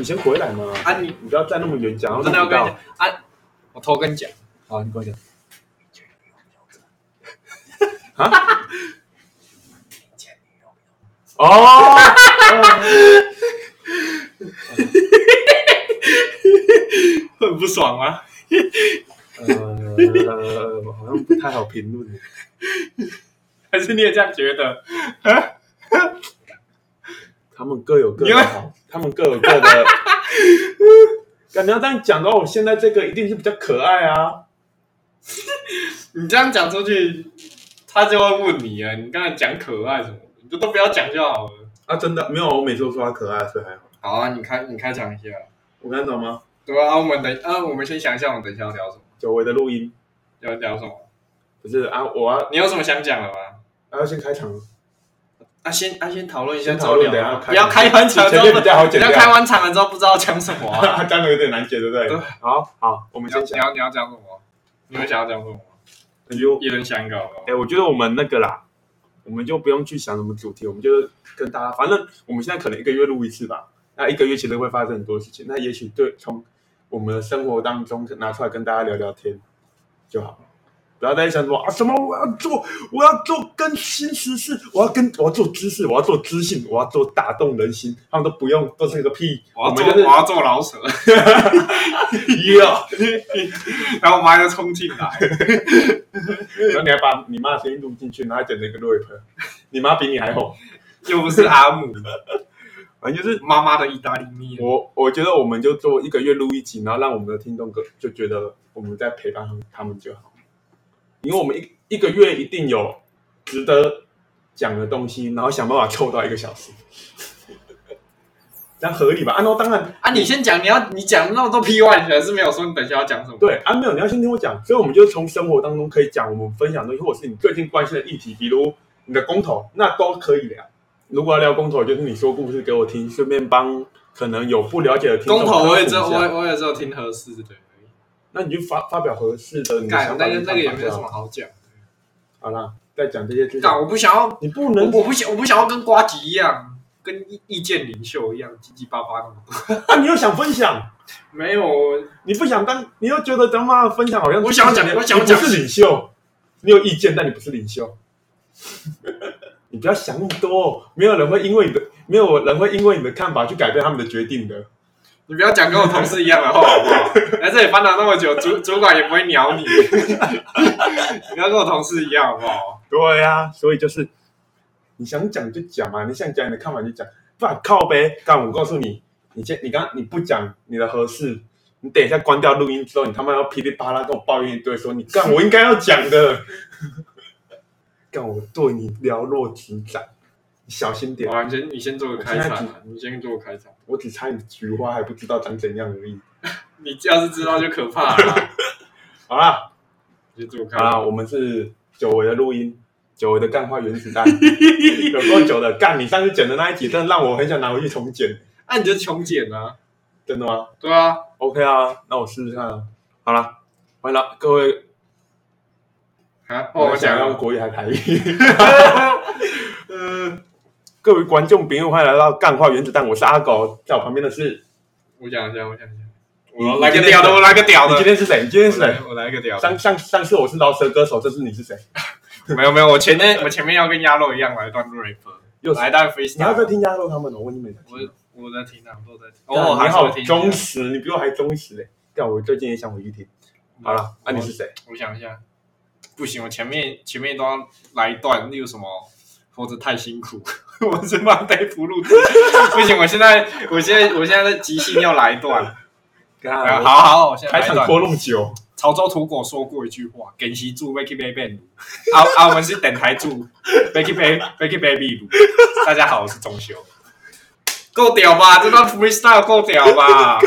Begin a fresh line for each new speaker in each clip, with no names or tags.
你
先回来嘛，
啊，你
你不要站那么远讲，
我真的要跟你讲啊，我偷跟你讲，
好，你跟我讲。啊？哦，
很不爽吗？
呃，好像不太好评论。
还是你也这样觉得？
他们各有各的好，他们各有各的。感觉要这样讲的话，我现在这个一定是比较可爱啊。
你这样讲出去，他就会问你啊，你刚才讲可爱什么？你就都不要讲就好了。
啊，真的没有，我每次都说他可爱，所以还好。
好啊，你开你开场一下。
我刚懂吗？
对啊，我们等啊，我们先想一下，我们等一下要聊什么？
久违的录音
要聊什么？
不是啊，我要
你有什么想讲的吗？
啊要先开场，
啊，先啊，先讨论一下
先讨论
之后聊
等一下开
不要开完场之后
比较好
不要
掉
开完场了之后不知道讲什么啊。
这样有点难解，对不对？
对
好好，我们
你要
先讲。
你要你要讲什么？你们想要讲什么？
那就
一人想一个好不好
哎，我觉得我们那个啦，我们就不用去想什么主题，我们就跟大家，反正我们现在可能一个月录一次吧。那一个月其实会发生很多事情，那也许对从我们的生活当中拿出来跟大家聊聊天就好了。不要再想说啊什么我要做，我要做更新时事，我要跟我要做知识，我要做知性，我要做打动人心，他们都不用，都是个屁。
我要做我要做老舍，
要，
然后我妈就冲进来，
然后你还把你妈的声音录进去，然后还剪了一个 rap，你妈比你还红，
又不是阿姆，
反正就是
妈妈的意大利面。
我我觉得我们就做一个月录一集，然后让我们的听众哥就觉得我们在陪伴他们就好，因为我们一一个月一定有值得讲的东西，然后想办法凑到一个小时，这样合理吧？啊，那当然
啊，你先讲，你要你讲那么多屁话，你还是没有说你等一下要讲什么？
对啊，没有，你要先听我讲，所以我们就从生活当中可以讲我们分享的东西，或者是你最近关心的议题，比如你的公投，那都可以聊。如果要聊公投，就是你说故事给我听，顺便帮可能有不了解的听众
公投我也只有
科普一下
我我也知道听合适的，对。
那你就发发表合适的你的
干
想法
那个那个也没有什么好讲。
好啦，再讲这些之前
干，我不想要，
你不能
我不想我不想要跟瓜吉一样，跟意意见领袖一样叽叽巴巴那么多。
啊，你又想分享，
没有，
你不想当，你又觉得他妈的分享好像
我想讲
你
我想讲
你不是领袖，你有意见，但你不是领袖。你不要想那么多，没有人会因为你的，没有人会因为你的看法去改变他们的决定的。
你不要讲跟我同事一样的话好不好？来这里翻了那么久，主主管也不会鸟你。你不要跟我同事一样好不好？
对呀、所以就是你想讲就讲嘛，你想讲你的看法就讲，不然靠呗。干，我告诉你，你先，你刚你不讲你的合适，你等一下关掉录音之后，你他妈要噼里啪啦跟我抱怨一堆，说你干我应该要讲的，干我对你了若指掌，你小心点。
好，你先你先做个开场啊，你先做个开场。
我只差你菊花还不知道长怎样而已。
你要是知道就可怕了。
好啦，
你先做个开
好啦，我们是久违的录音，久违的干化原子弹，有多久的？干，你上次剪的那一集，真的让我很想拿回去重剪。
那、你就重剪啊。
真的吗
对啊
，？OK 啊，那我试试看啊。好了，欢迎了各位。
啊，哦，我
想
讲了。
用国语还台语。呃，各位观众朋友，欢迎来到干化原子弹，我是阿狗，在我旁边的是
我讲一下，我讲一下。
你
我来个屌的，我来个屌
你
的。
今天是谁？你今天是谁？
我来一个屌的。
上上上次我是饶舌歌手，这次你是谁？
没有没有，我前面 我前面要跟鸭肉一样来一段 rap，
又是
来一段
你要在
freestyle。
听鸭肉他们的，我问你没在听。
我我在听啊，我都在听。哦，还
你好忠实，你比我还忠实嘞。干，我最近也想回去听。好了，那，你是谁？
我想一下，不行，我前面前面都要来一段，例如什么活着太辛苦，我是慢被俘虏，不行，我现在我现在我现在的即兴要来一段，
干
好好，我现在。
开场拖那么久，
潮州土狗说过一句话：“给西住 Vicky Baby 卤。”啊啊，我们是等台住 Vicky Baby Vicky Baby 卤。大家好，我是钟修。够屌吧？这段 freestyle 够屌吧？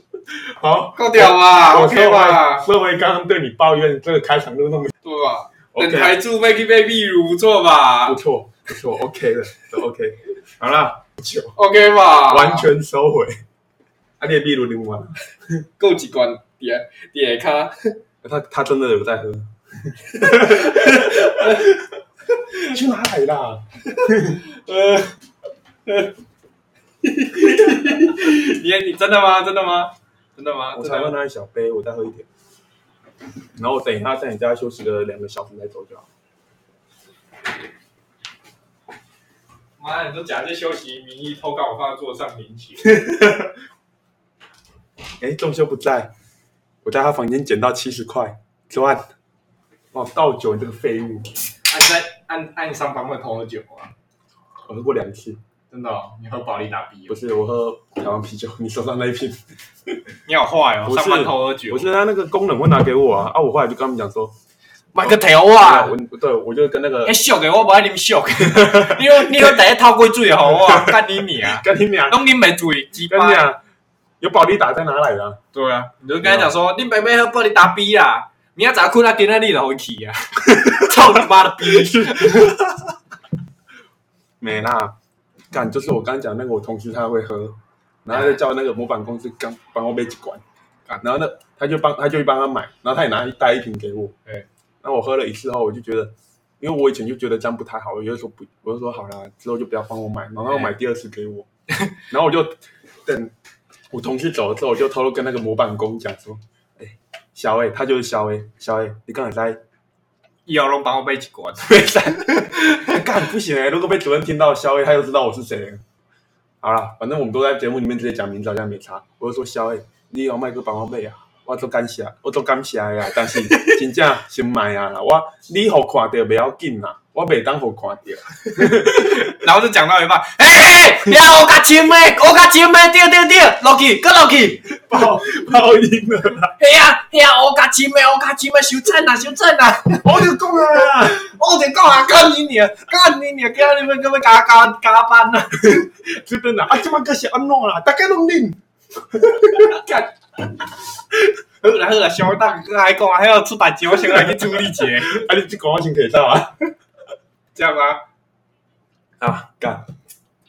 好，
够屌吧
我
？OK 吧？
说回刚刚对你抱怨这个开场录那么
对吧？等台住 Vicky Baby 卤不错吧
不错不错，OK 的，都 OK。好了，酒
？OK 吧？
完全收回。啊，你也秘鲁零完，
够几关？点点卡，
他他真的有在喝。去哪里啦？
呃，你你真的吗？真的吗？真的吗？
我才喝那一小杯，我再喝一点。然后等一下在你家休息个两个小时再走就好。
妈，你都假借休息名义偷看我放在桌上领取。
哎，仲修不在，我在他房间捡到七十块，赚。哦，倒酒，你这个废物！
按在按按上班会偷喝酒啊？
我喝过两次，
真的、哦？你喝保利达 B
不
哦？
是我喝台湾啤酒，你手上那一瓶。
你好坏哦！上班偷喝酒？
我是他那个工人会拿给我啊，啊，我后来就跟他们讲说，
买个条啊！
我对我就跟那个
哎，俗的我不爱啉俗，你喝你喝第一套过水好啊，干你娘！
干你娘，
拢啉袂醉，鸡巴
有保利达在哪来的啊？
对啊，你就跟他讲说，你妹妹喝保利达 B 啊，明仔早困啊，今仔日就回去啊！操你妈的逼！
没啦，干就是我刚刚讲那个我同事他会喝，然后就叫那个模板公司刚帮我背几罐
干，
然后呢他就帮他就去帮他买，然后他也拿一带一瓶给我，
对
然后我喝了一次后，我就觉得，因为我以前就觉得这样不太好，我就说不，我就说好啦，之后就不要帮我买，然后他买第二次给我，然后我就等我同事走了之后，我就偷偷跟那个模板工讲说，哎、小 A，他就是小 A，小 A，你刚才在
以后拢帮我背一罐。
被删，干不行哎、如果被主任听到肖 A，他就知道我是谁了。好了，反正我们都在节目里面直接讲名字，好像没差。我就说肖 A，你有卖个帮我背啊？我做感谢，我做感谢呀，但是 真正先买啊！我你互看到不要紧啦，我袂当互看到。
然后就讲到一半，嘿嘿，呀，我甲亲的，我甲亲的，对对对，落去，搁落去，
爆爆音了啦！
嘿呀嘿呀，我甲亲的，我甲亲的，收惨啦，收惨啦！
我就讲啊，
我就讲啊，干你娘，干你娘，今日你们根本加加加班啦！
真的啦，啊，即摆个是安怎啦？大家拢啉。
干。好啦好啦，小当哥还讲还要出代志，我先来去处理一下，
啊，你这个我先可以到啊。
这样吗？
啊，干，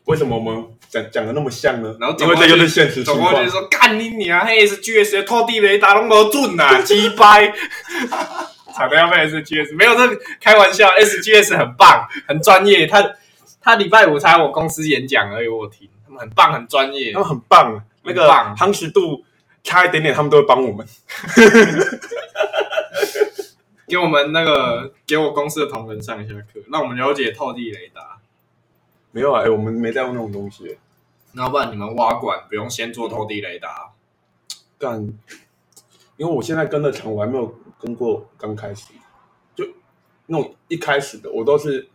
为什么我们讲讲的那么像呢？
然后走
因为这就是现实情况
总过就是。说干你娘，迄 SGS 的拖地雷达拢无准呐，鸡掰！惨的要被 SGS，没有这开玩笑，SGS 很棒，很专业。他他礼拜五才我公司演讲而已，我有听，他们很棒，很专业
他。们很棒，啊那个
棒
夯实度差一点点，他们都会帮我们。
给我们那个给我公司的同仁上一下课，让我们了解透地雷达。
没有啊，哎、我们没在用那种东西。
然后不然你们挖管不用先做透地雷达，
干，因为我现在跟的厂，我还没有跟过刚开始，就那种一开始的，我都是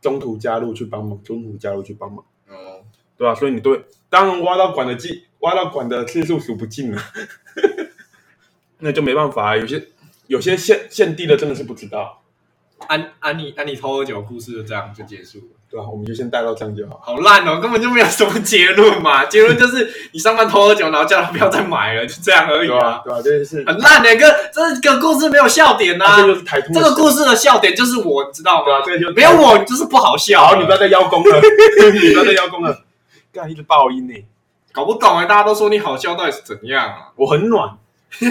中途加入去帮忙，中途加入去帮忙，
哦，
对吧、所以你对，当然挖到管的技，挖到管的次数数不尽了，那就没办法、啊。有些有些限限地的真的是不知道，
安安妮安妮偷喝酒故事就这样就结束了。
对吧、我们就先带到这样就好。
好烂哦，根本就没有什么结论嘛。结论就是你上班偷喝酒，然后叫他不要再买了，就这样而已啊。
对吧、这就是，
很烂的、个这个故事没有笑点呐、
啊、这就是台通
这个故事的笑点就是我，你知道吗？
这个就是
没有我，你就是不好笑。
好，你不要再邀功了，你不要再邀功了，干一直爆音呢、
搞不懂哎、大家都说你好笑，到底是怎样啊？
我很暖，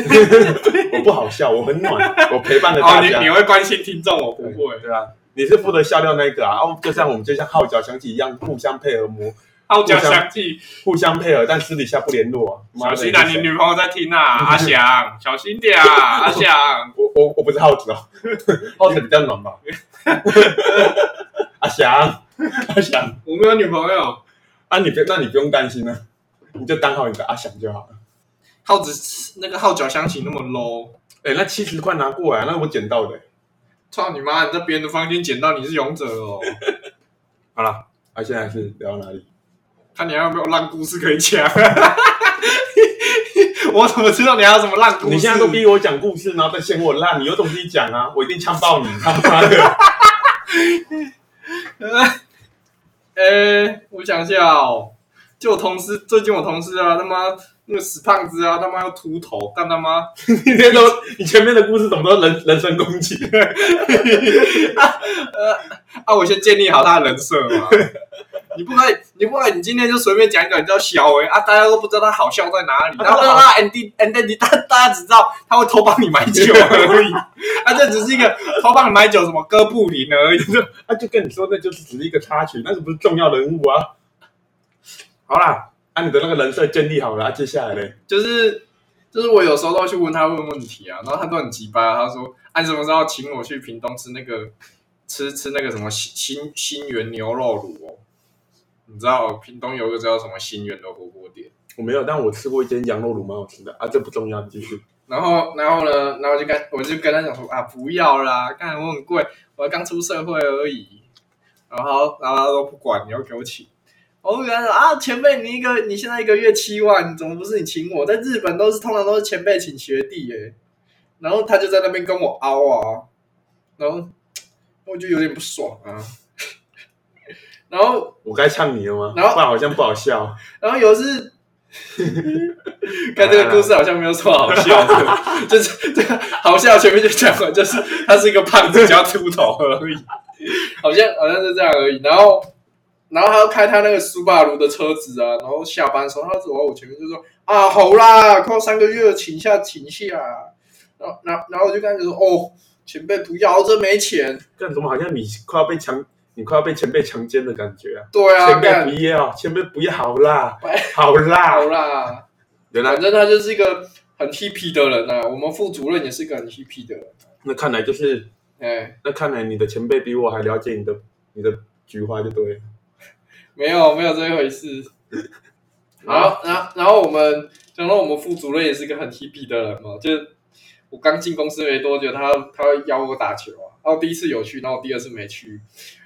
我不好笑，我很暖，我陪伴着
哦，你
大家。
你会关心听众，我不
对
会。
对啊，你是负责笑料那个啊，哦，就像我们就像号角响起一样，互相配合磨，
号角响起，
互相配合，但私底下不联络啊。
小心啊！你女朋友在听啊，阿翔，小心点啊，阿翔。
我我我不是耗子哦，耗子比较暖吧。阿翔，阿翔，
我没有女朋友，
啊，你别，那你不用担心了，你就当好你的阿翔就好了。
号子那个号角响起那么 low，
哎、那七十块拿过来，那我捡到的、
操你妈！你在别人的房间捡到，你是勇者哦。
好了，啊，现在是聊到哪里？
看你还有没有烂故事可以讲。我怎么知道你还有什么烂故事？
你现在都逼我讲故事，然后再嫌我烂，你有种自己讲啊！我一定枪爆你，他妈的！
呃，我想一下哦，就我同事，最近我同事啊，他妈那个死胖子啊，他妈要秃头，干他妈！
你这都，你前面的故事怎么都人人身攻击？
呃啊，我先建立好他的人设嘛。你不可以，你不可以，你今天就随便讲一个，你叫小维啊，大家都不知道他好笑在哪里，然后让他 ending，大大家只知道他会偷帮你买酒而已，他这只是一个偷帮你买酒什么哥布林而已。
啊，就跟你说，那就是只是一个插曲，那是不是重要人物啊。好啦，啊，你的那个人设建立好了，啊，接下来呢，
就是就是我有时候都会去问他问问题啊，然后他都很急巴，他说按什么时候请我去屏东吃那个吃吃那个什么新新新源牛肉卤哦，你知道屏东有一个叫什么新源的火锅店，
我没有，但我吃过一间羊肉卤，蛮好吃的啊，这不重要，你继续。
然后然后呢，然后就跟我就跟他讲说啊不要啦，干我很贵，我刚出社会而已，然后然后他都不管，你要给我请。我就跟他说啊，前辈，你一个你现在一个月七万，怎么不是你请我？在日本都是通常都是前辈请学弟耶。然后他就在那边跟我凹啊，然后我就有点不爽啊。然后
我该呛你了吗？
然后
不然好像不好笑。
然后有一次，看这个故事好像没有什么好笑的，就是这个好笑前面就讲了，就是他是一个胖子加秃头而已，好像好像是这样而已。然后，然后他要开他那个苏巴鲁的车子啊，然后下班的时候他走到我前面就说啊，好啦，快三个月了，请下请下。然后，然后，然后我就跟他说哦，前辈不要，这没钱。
干什么？好像你快要被强，你快要被前辈强奸的感觉啊！
对啊，
前辈不要，前辈不要，好啦
拜，
好啦
好。啦。
原来
反正他就是一个很 hippy 的人啊、我们副主任也是一个很 hippy 的人。
那看来就是，
哎，
那看来你的前辈比我还了解你的你的菊花就对了。
没有没有这一回事。然后，然后，然后我们讲到我们副主任也是一个很 hippy 的人嘛，就是我刚进公司没多久，他他邀我打球啊，然后第一次有去，然后第二次没去，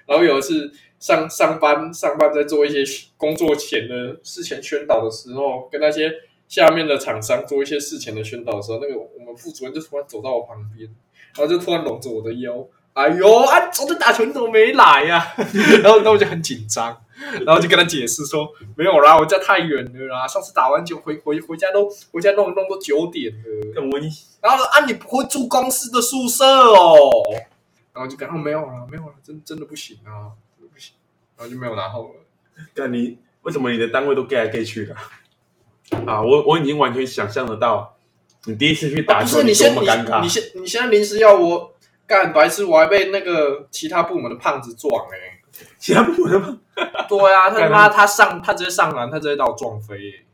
然后有一次上上班上班在做一些工作前的事前宣导的时候，跟那些下面的厂商做一些事前的宣导的时候，那个我们副主任就突然走到我旁边，然后就突然搂着我的腰，哎呦啊，昨天打球你怎么没来呀、然后然后我就很紧张。然后就跟他解释说，没有啦，我家太远了啦，上次打完球回回回家都回家弄弄都九点了。然后说啊，你不会住公司的宿舍哦？然后就跟他没有了，没有了，真真的不行啊，真的不行。然后就没有然后了。
干你为什么你的单位都 gay 来 gay 去的？啊，我我已经完全想象得到，你第一次去打
啊、不
球，
是你
多
现你
么尴尬
你。现你现在临时要我干白痴，我还被那个其他部门的胖子撞哎、
其他部门吗？
对啊，他他妈他上他直接上篮，他直接把我撞飞、欸。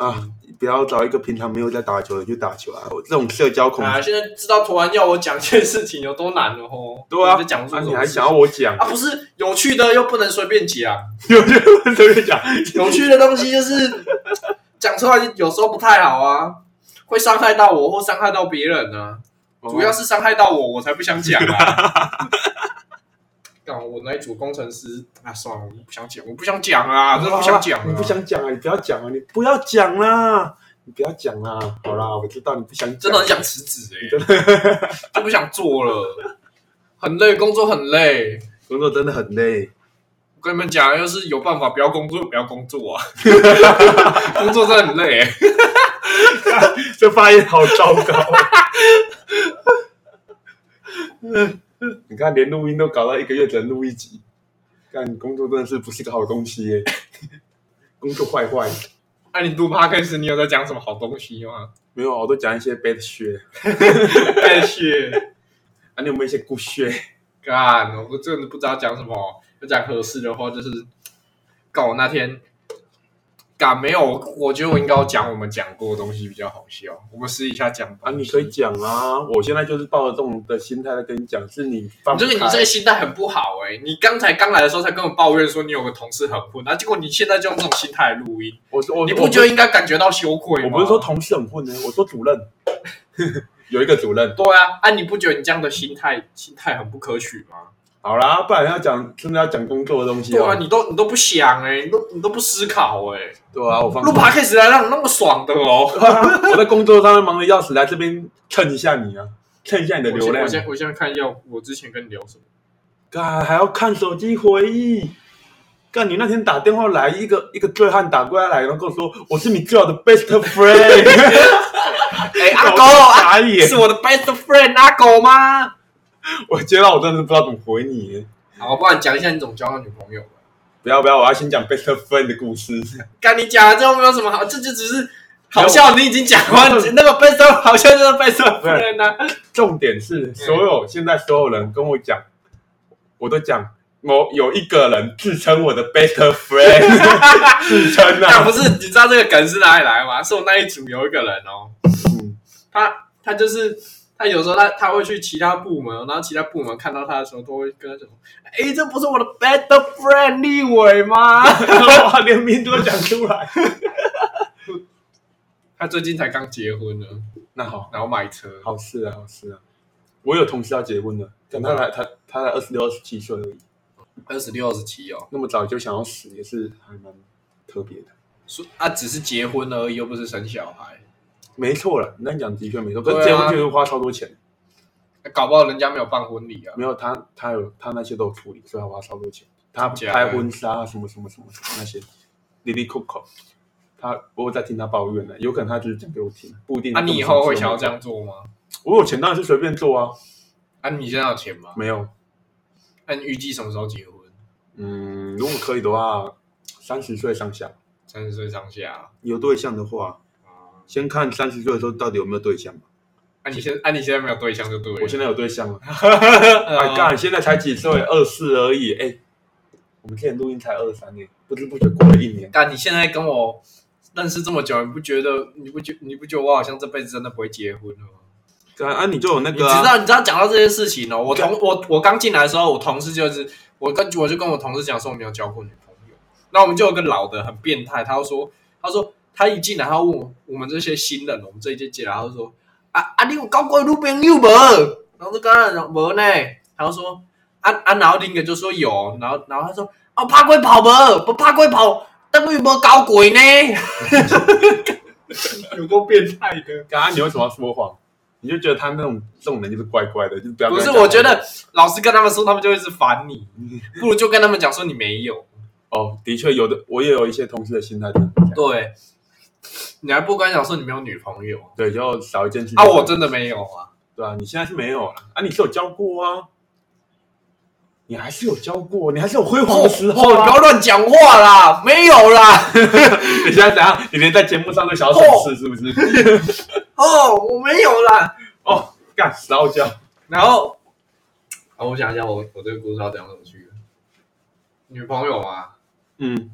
啊，不要找一个平常没有在打球的去打球啊！我这种社交恐惧，
啊，现在知道突然要我讲一件事情有多难了哦。
对啊
就讲出
啊，
这种事
你还想要我讲？
啊？不是有趣的又 不能随便讲，
有
趣的东西就是讲出来有时候不太好啊，会伤害到我或伤害到别人啊。主要是伤害到我，我才不想讲啊。干我那一组工程师啊，算了，我不想讲，我不想讲啊，真的不想讲、啊，
你不想讲啊？你不要讲啊！你不要讲啦！你不要讲啦！好啦，我知道你不想讲，
真的很想辞职哎、就不想做了，很累，工作很累。
工作真的很累。
我跟你们讲，要是有办法不要工作，不要工作啊！工作真的很累、欸。
这发言好糟糕。你看，连录音都搞到一个月只能录一集，干工作真的是不是个好东西耶！工作坏坏，
那、你录 podcast，你有在讲什么好东西吗？
没有啊，我都讲一些 bad shit
太血
啊，你有没有一些 good shit？
干，我真的不知道讲什么。要讲合适的话，就是干我那天干没有，我觉得我应该要讲我们讲过的东西比较好笑。我们私底下讲吧
啊，你可以讲啊！我现在就是抱着这种的心态在跟你讲，是你放不开
我觉得你这个心态很不好哎、你刚才刚来的时候才跟我抱怨说你有个同事很混，然后结果你现在就用这种心态来录音，
我说我
你不觉得应该感觉到羞愧吗？
我不是说同事很混呢，我说主任 有一个主任。
对啊，啊你不觉得你这样的心态心态很不可取吗？
好啦，不然要讲真的要讲工作的东西
对啊，
哦。
你都你都不想哎、你都你都不思考哎、
对啊，我放
录 podcast 来让你那么爽的哦。
我在工作上面忙的要死，来这边蹭一下你啊，蹭一下你的流量
我先我。现我现在看一下我之前跟你聊什么。
干还要看手机回忆。干你那天打电话来，一个一个醉汉打过来，然后跟我说我是你最好的 best friend。
哎、阿狗
阿
啊，
傻眼，
是我的 best friend 阿狗吗？
我接到我真的不知道怎么回你耶。
好，不然讲一下你怎么交到女朋友吧。
不要不要，我要先讲 best friend 的故事。
干你讲了之后没有什么好，这就只是好笑。你已经讲完 那个 best friend 好像就是 best friend 啊。
重点是，所有现在所有人跟我讲，我都讲某有一个人自称我的 best friend，自称啊
不，是，你知道这个梗是哪里来吗？是我那一组有一个人哦，
嗯
他他就是他有时候他他会去其他部门，然后其他部门看到他的时候，都会跟他讲说：“哎，这不是我的 best friend 立伟吗
哇，连名字都讲出来。”
他最近才刚结婚呢，
那好，
然后买车，
好事啊，好事啊。我有同事要结婚了，但他才他他才二十六、二十七岁而已，
二十六、二十七哦，
那么早就想要死，也是还蛮特别的。
说啊，只是结婚而已，又不是生小孩，
没错了，你那讲的确没错，可是结婚就是花超多钱。
搞不好人家没有办婚礼啊。
没有他，他有他那些都有处理，所以他花超多钱。他拍婚纱什么什么什么什么那些，里里扣扣。他我有在听他抱怨呢，有可能他就是讲给我听，不一定。
啊，你以后会想要这？样做吗？
我有钱当然是随便做啊，
啊，你现在有钱吗？
没有。
那你预计什么时候结婚？
嗯，如果可以的话，三十岁上下
三十岁上下。
有对象的话，
啊，
先看三十岁的时候到底有没有对象吧。
啊，你现啊，你现在没有对象就对了。
我现在有对象了，
在
哎干，现在才几岁，二四而已。哎，我们之前录音才二三年，不知不觉过了一年。
干，你现在跟我认识这么久，你不觉得你不觉你不觉得我好像这辈子真的不会结婚了吗？
干啊，你就有那
你
个啊，
知道你知道讲到这些事情哦，我同我我刚进来的时候，我同事就是我跟我就跟我同事讲说我没有交过女朋友，那我们就有个老的很变态，他就说他说他一进来他问我我们这些新人，我们这一届进来，他就说啊啊你有交过女朋友无？然后就跟他讲无呢，他就说啊啊，然后另一个就说有，然后然后他说啊拍过跑无？不拍过跑，等于无搞鬼呢，有多变态的。
刚刚你为什么要说谎？你就觉得他那种这种人就是怪怪的，就是不要
不是，我觉得老师跟他们说，他们就会是烦你，不如就跟他们讲说你没有。
哦，的确有的，我也有一些同事的心态就是这样，
对，你还不跟他讲说你没有女朋友
对，就少一件事
啊？我真的没有啊。
对啊，你现在是没有了啊，你是有教过啊，你还是有教过，你还是有辉煌的时候
哦，不
啊。
要乱讲话啦，没有啦。
你现在怎样？你连在节目上都想要讽刺是不是？
哦，我没有啦。
哦，干骚娇，
然后，啊，我想一下，我我这个故事要讲怎么去？女朋友啊，
嗯，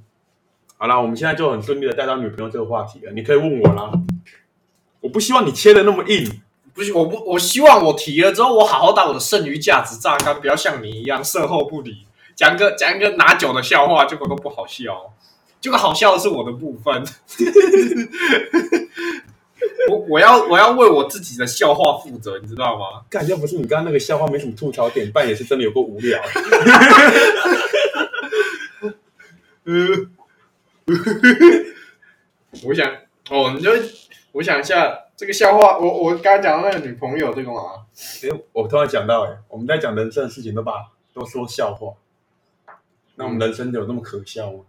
好啦，我们现在就很顺利的带到女朋友这个话题了，你可以问我啦。我不希望你切的那么硬，
不是，我不，我希望我提了之后，我好好把我的剩余价值榨干，不要像你一样售后不理，讲个讲一个拿酒的笑话，结果都不好笑，结果好笑的是我的部分。我我要我要为我自己的笑话负责，你知道吗？
干要不是你刚刚那个笑话没什么吐槽点，半也是真的有够无聊。
嗯，我想哦，你就我想一下这个笑话，我我刚才讲到那个女朋友这个嘛，
哎，我突然想到，哎，我们在讲人生的事情都把都说笑话，那我们人生有那么可笑吗？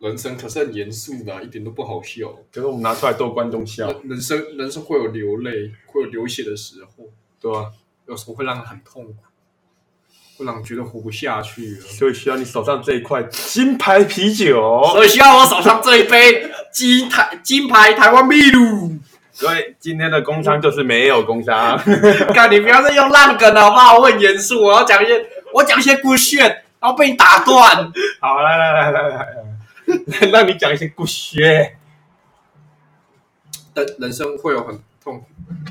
人生可是很严肃的啊、一点都不好笑。
可是我们拿出来逗观众笑，
人人生人生会有流泪，会有流血的时候，
对吧、
有时候会让人很痛苦，会让人觉得活不下去了。
所以需要你手上这一块金牌啤酒。
所以需要我手上这一杯金台金牌台湾秘鲁。
所以今天的工伤就是没有工商。
看，你不要再用烂梗了好不好？我很严肃，我要讲一些，我讲一些故事，然后被你打断。
好，来来来来来来，让你讲一些故事。
人人生会有很痛苦。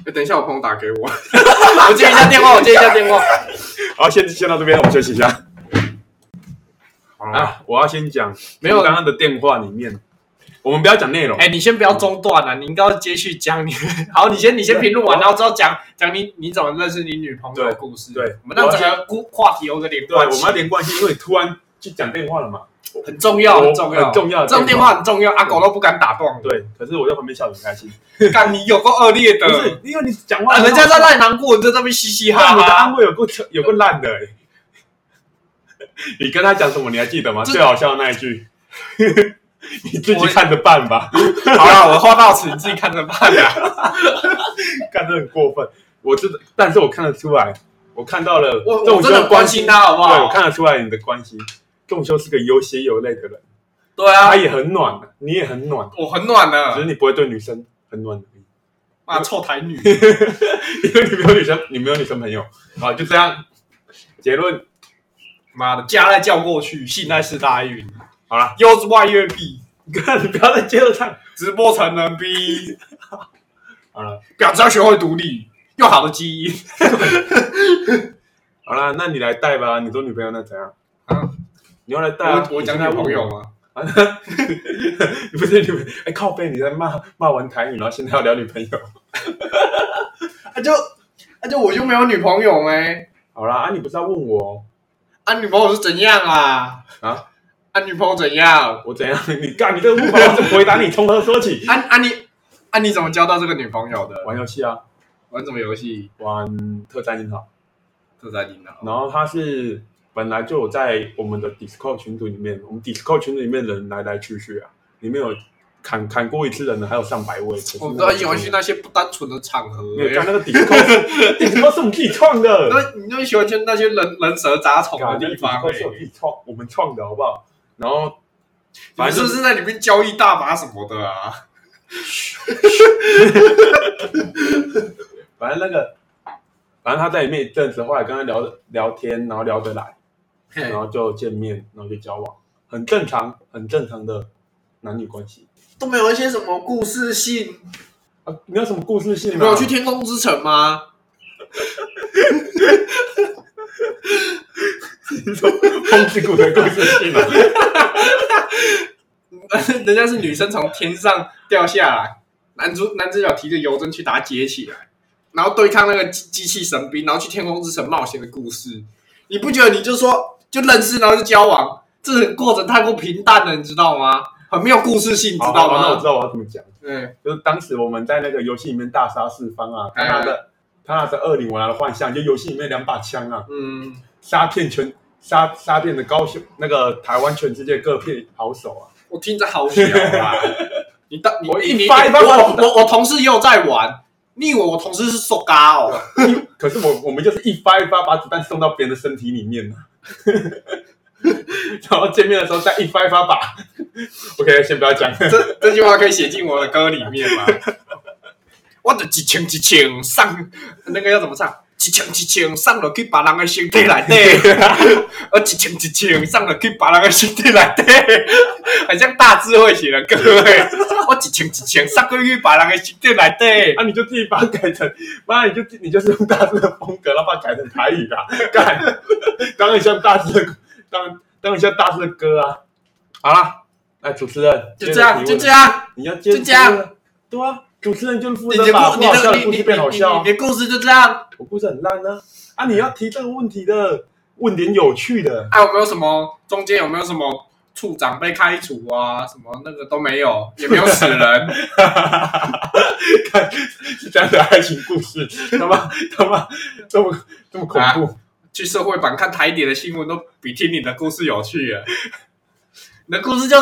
哎，等一下，我朋友打给我，我接一下电话，我接一下电话。
好，先先到这边，我们休息一下。
好，
啊，我要先讲，
没有
刚刚的电话里面，我们不要讲内容。
哎、你先不要中断了，你应该要接续讲你。好，你先你先评论完，然后之后讲讲你你怎么认识你女朋友的故事。
对对
我们让整个故话题有个连
对，我，们要连贯性，因为突然就讲电话了嘛。
很重要，很重要，
很重要
这种电话很重要，阿狗都不敢打断。
对，可是我在旁边笑得很开心。
干你有够恶劣的
不，是，因为你讲话
人家在那里难过，你在那边嘻嘻哈
哈你的
哈。
安慰有够有够烂的、欸。你跟他讲什么？你还记得吗？最好笑的那一句，你自己看着办吧。
好了，我话到此，你自己看着办啊。
干得很过分。我知道，但是我看得出来，我看到了
我
仲
我真的关
心
心他，好不好
对，我
好？
看得出来你的关心。仲修是个有血有泪的人，
对啊
他，也很暖，你也很暖，
我很暖
只是，你不会对女生很暖而已。
妈臭台女。
因为你没有女生，你没有女生朋友。好，就这样。结论，
妈的，家再叫过去，信赖是大运，
好了，
又是外越币，
看你不要再接着唱。
直播成人逼，
好了，
婊子要学会独立，又好的基因。
好了，那你来带吧。你做女朋友那怎样？
啊，
你要来带啊？
我我讲女朋友吗？
啊，你 不是女朋友？哎，靠背，你在骂骂完台语，然后现在要聊女朋友。
啊就啊就我就没有女朋友没？
好啦，啊，你不是要问我
啊女朋友是怎样啊？
啊？
啊女朋友怎样？
我怎样？你干，你这个问法，我怎么回答你？从何说起？
啊啊你啊你怎么交到这个女朋友的？
玩游戏啊，
玩什么游戏？
玩特战银行。
特战领导。
然后他是本来就有在我们的 Discord 群组里面，我们 Discord 群组里面人来来去去啊，里面有砍砍过一次人的还有上百位。
我
那个
都喜欢去那些不单纯的场合、
没有，干那个 Discord Discord 是我们自己创的。
那你就喜欢去那些人人蛇杂虫的地方、
创，我们创的好不好？然后
反正
是
是在里面交易大麻什么的啊。
反正那个，反正他在里面一阵子，后来跟他聊聊天，然后聊得来，然后就见面，然后就交往，很正常，很正常的男女关系
都没有一些什么故事性。
啊。没有什么故事性、啊，
你没有去天空之城吗？
风之谷的故事性啊？
人家是女生从天上掉下来，男主男主角提着油针去把它接起来，然后对抗那个机机器神兵，然后去天空之城冒险的故事。你不觉得你就说就认识，然后就交往，这个过程太过平淡了，你知道吗？很没有故事性，你知
好
道吗？
好那我知道我要怎么讲，
对，
就是当时我们在那个游戏里面大杀四方啊，他
哎
拿着他拿着二零，我拿着幻象，就游戏里面两把枪啊，
嗯，
杀遍全杀杀遍的高雄那个台湾全世界各片好手啊。
我听着好小啊！你当你
我一发一发
我
我
我我同事也有在玩，你以为我同事是瘦嘎哦？
可是我我们就是一发一发把子弹送到别人的身体里面嘛，然后见面的时候再一发一发把。OK，先不要讲。
这这句话可以写进我的歌里面吗？我的激情，激情上，那个要怎么唱？一枪一枪上落去别人的身体内底，我 一枪一枪上落去别人的身体内底，很像大智慧型的歌诶。我一枪一枪上过去别人的身体内底，
啊，你就自己把它改成，妈，你就你就是用大致的风格，然后把它改成台语啦，干，当然像大致的，当当然像大致的歌啊。好啦，来主持人，
就这样，就这
样，你要接
就这样，
对啊，主持人就是负责把不好笑的故事变好笑
你。的故事就这样。
我故事很烂呢，啊，你要提这个问题的，问点有趣的。
哎、有没有什么中间有没有什么处长被开除啊？什么那个都没有，也没有死人。
看是这样的爱情故事，他妈他妈这么这么恐怖，
去社会版看台底的新闻都比听你的故事有趣啊！你的故事就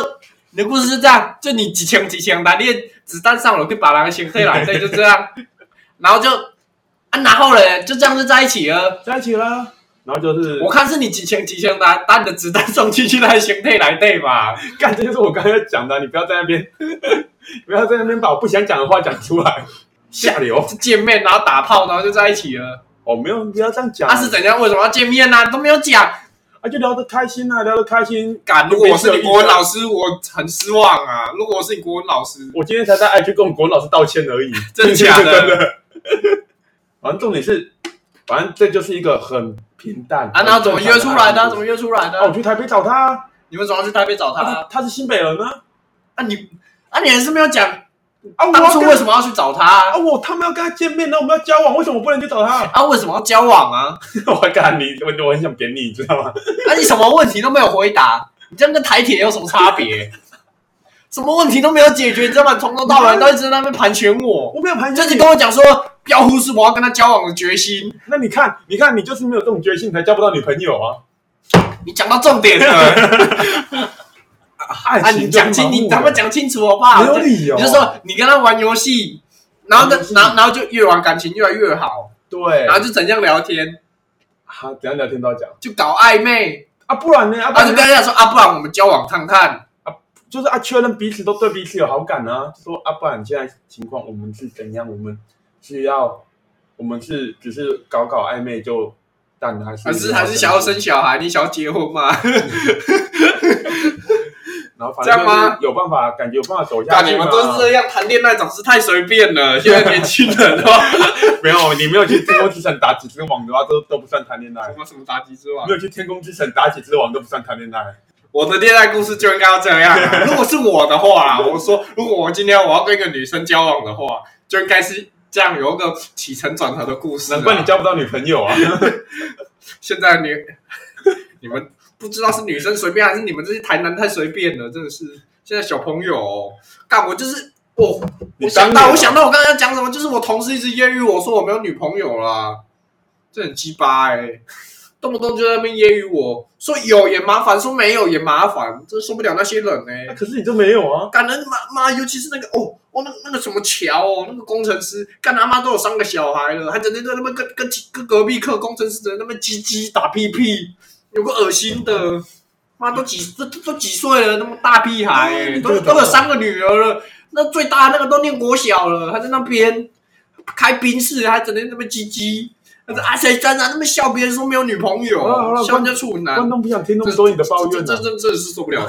你的故事是这样，就你几枪几枪打猎子弹上了，就把人的心黑来，对，就这样，然后就啊，然后嘞，就这样就在一起了。
在一起了。然后就是
我看是你几枪几枪打把你的子弹送进去他的心配来对吧？
干，这就是我刚才讲的，你不要在那边，不要在那边把我不想讲的话讲出来，下流。
见面然后打炮，然后就在一起了。
哦，没有，不要这样讲。
他、是怎样？为什么要见面呢、啊？都没有讲。
啊，就聊得开心啊，聊得开心。
敢，如果我是你国文老师，我很失望啊。如果我是你国文老师，
我今天才在 IG 跟我国文老师道歉而已，
真的假的
真的。反正重点是，反正这就是一个很平淡
啊，那怎么约出来的？怎么
约？
出来
啊，我？去台北找他啊，
你为什么要去台北找他？
他是他是新北人呢。
啊，你啊，你还是没有讲
啊，我
当初为什么要去找他
啊，我他们要跟他见面，那我们要交往，为什么我不能去找他？
啊？为什么要交往啊？
我还干你，我我很想扁你，你知道吗？
啊，你什么问题都没有回答，你这样跟台铁有什么差别？什么问题都没有解决，你知道吗？从头到尾都一直在那边盘旋我。
我没有盘
就你
旋你。
跟我讲说，不要忽视我要跟他交往的决心。
那你看，你看，你就是没有这种决心，才交不到女朋友啊！
你讲到重点了
爱
啊！你讲清，你咱们讲清楚好不好？
没有理由。
你就说你跟他玩游戏，然后呢
玩游，戏
然后然后就越玩感情越来越好，
对，
然后就怎样聊天，
啊，怎样聊天都要讲
就搞暧昧，
啊，不然呢？啊，不
然后就跟他讲说啊，不然我们交往看看。
就是啊，确认彼此都对彼此有好感啊。说啊，不然现在情况我们是怎样？我们是要，我们是只是搞搞暧昧就蛋还是
还是还是想要生小孩？你想要结婚吗？
然后反
这样吗
正就是有办法，感觉有办法走下
那你。们都是这样谈恋爱，总是太随便了。现在年轻人哦，
没有，你没有去天空之城打几只网的话，都都不算谈恋爱
什。么什么打几只网
没，有去天空之城打几只网都不算谈恋爱。
我的恋爱故事就应该要这样啊。如果是我的话啊，我说如果我今天我要跟一个女生交往的话，就应该是这样有一个起承转合的故事啊。
难怪你交不到女朋友啊！
现在你你们不知道是女生随便还是你们这些台男太随便了，真的是现在小朋友哦干我就是我我想到我想到我刚才要讲什么，就是我同事一直揶揄我说我没有女朋友啦，这很鸡巴哎，动不动就在那边揶揄我说有也麻烦，说没有也麻烦，真受不了那些人哎、
可是你就没有啊？
干人妈妈，尤其是那个哦哦那那个什么乔哦，那个工程师，干他妈都有三个小孩了，还整天在那边跟跟跟隔壁课工程师在那边叽叽打屁屁，有个恶心的，妈都几都都都几岁了，那么大屁孩、欸，都都有三个女儿了，那最大那个都念国小了，还在那边开宾室，还整天那边叽叽。他说啊，谁真的那么笑别人说没有女朋友笑人家处男
观，众不想听那么多你的抱怨啊！
这这的是受不了。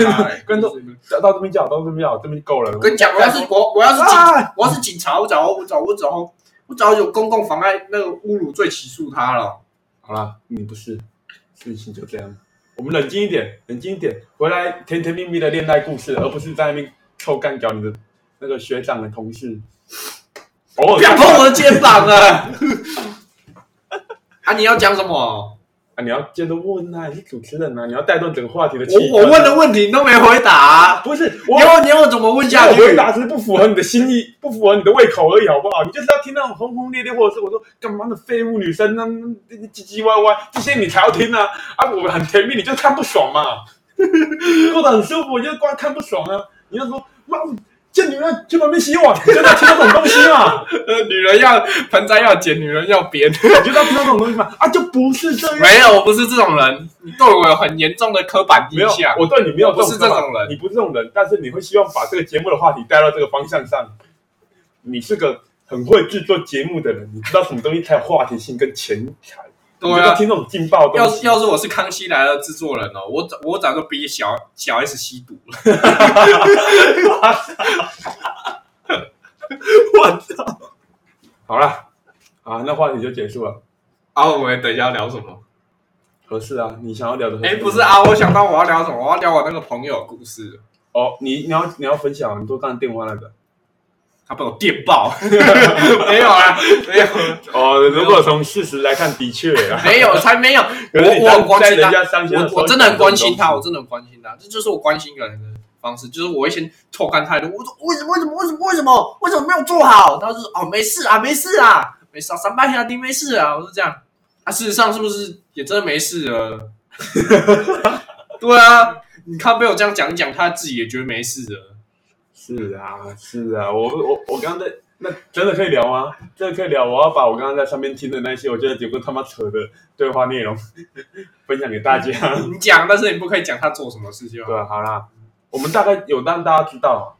观众到到这边叫，到这边叫，这边够了。
我跟你讲，我要是我我要是警
啊
我要是警察，我早我早我早我早有公共妨碍那个侮辱罪起诉他了。
好了，你不是，事情就这样。我们冷静一点，冷静一点，回来甜甜蜜蜜的恋爱故事，而不是在那边臭干掉你的那个学长的同事。偶尔
不要碰我的肩膀啊！啊，你要讲什么？
啊，你要接着问啊，你是主持人啊，你要带动整个话题的气氛。
我我问的问题你都没回答、
不是
你
我，
要你要怎么问下去？
回答是不符合你的心意，不符合你的胃口而已，好不好？你就是要听那种轰轰烈烈，或者是我说干嘛的废物女生那那唧唧歪歪，这些你才要听啊！啊，我们很甜蜜，你就看不爽嘛，过得很舒服，你就光看不爽啊！你就说妈，见女人去旁边洗碗，你就在听这种东西嘛，
呃，女人要盆栽要剪，女人要编。
你就在听到这种东西嘛，啊，就不是这样。
没有，我不是这种人，你对我有很严重的刻板印象。，
我对你没有
不是这种人
你不是这种人，但是你会希望把这个节目的话题带到这个方向上。你是个很会制作节目的人，你知道什么东西才有话题性跟钱财。
对啊
听这种劲爆的
要是。要是我是康熙来了制作人哦，我早我早就逼小小 S 吸毒了。
我操！好了，啊，那话题就结束了。
啊，我们等一下要聊什么？
合适啊，你想要聊的
哎，不是啊，我想到我要聊什么？我要聊我那个朋友的故事。
哦，你你要你要分享，你都刚才电话那个
他被我电爆，没有啊，没有，
哦，如果从事实来看，的确啊，
没有，才没有。我我很关心他，我我真的很关心他，我真的很关心他，这就是我关心一个人的方式，就是我会先错看态度，我说为什么为什么为什么为什么？为什么没有做好？然后就是哦没事啊没事啊。没事啊，三八下地没事啊，我是这样。啊，事实上是不是也真的没事了？对啊，你看被我这样讲一讲，他自己也觉得没事了。
是啊，是啊，我我我刚刚在那真的可以聊吗？真的可以聊。我要把我刚刚在上面听的那些我觉得有个他妈扯的对话内容 分享给大家。
你讲，但是你不可以讲他做什么事情。
对啊，好啦，我们大概有让大家知道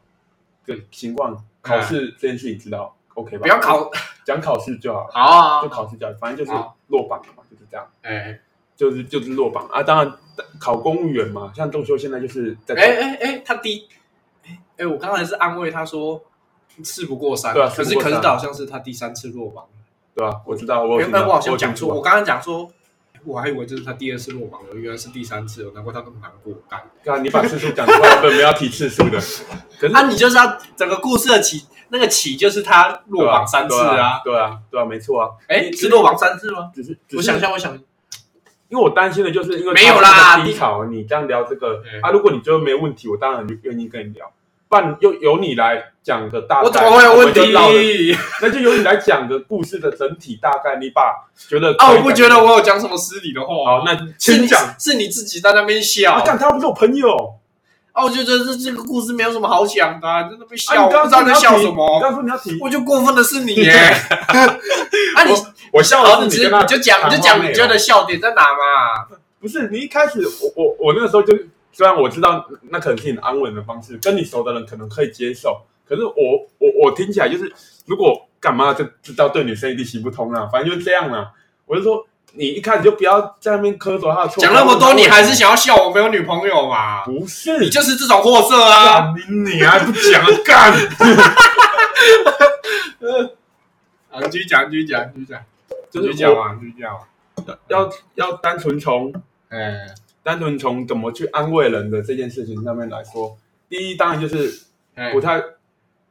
的情况，考试这件事情知道 OK 吧？
不要考，
讲考试就好了，
好啊
就，考试就好，反正就是落榜了嘛，就是这样，
哎
就是就是落榜啊。当然考公务员嘛，像仲修现在就是在
哎哎哎，他第，哎哎，我刚才是安慰他说事不过三，
对啊
可是可是他好像是他第三次落榜，
对吧？我知道，我有听到
原本我好像讲错，我刚刚讲说，我还以为这是他第二次落榜了，原来是第三次了，难怪他那么难过。干，
啊，你把次数讲出来，本，没有要提次数的。可是
啊，你就是要整个故事的起，那个起就是他落榜三次
对
啊，
对啊，对啊，没错啊。
哎，是落榜三次吗？
只是，只是
我想，象，我想，
因为我担心的就是因为
没有啦
他是低潮，你这样聊这个
嗯
啊，如果你觉得没问题，我当然就愿意跟你聊。不然又由你来讲个大概，
我怎么会有问题？
那就由你来讲个故事的整体大概，你把觉得
啊，我不觉得我有讲什么失礼的话
好，，那
是你
请讲。
是你自己在那边笑
啊，。干他不是我朋友，
啊，我就觉得这这个故事没有什么好讲的、啊，真的被
啊
笑，我
你刚刚说你要提你
笑什么。
刚刚说你要提，
我就过分的是你耶！啊，你
我笑
了，你直接你就讲，你就讲，你觉得笑点在哪嘛？
不是你一开始，我我我那个时候就虽然我知道那可能是你安稳的方式，跟你熟的人可能可以接受，可是我我我听起来就是，如果干嘛就知道对女生一定行不通啊，反正就是这样啦。我就说你一开始就不要在那边苛责他的错。
讲那么多，你还是想要笑我没有女朋友嘛？
不是？
你就是这种货色啊！
干你你还不讲干？
啊，你继续讲，继续讲，继续讲，
就
续讲啊，继续讲嘛。
要要单纯从
哎，
单纯从怎么去安慰人的这件事情上面来说，第一当然就是
哎。
不太，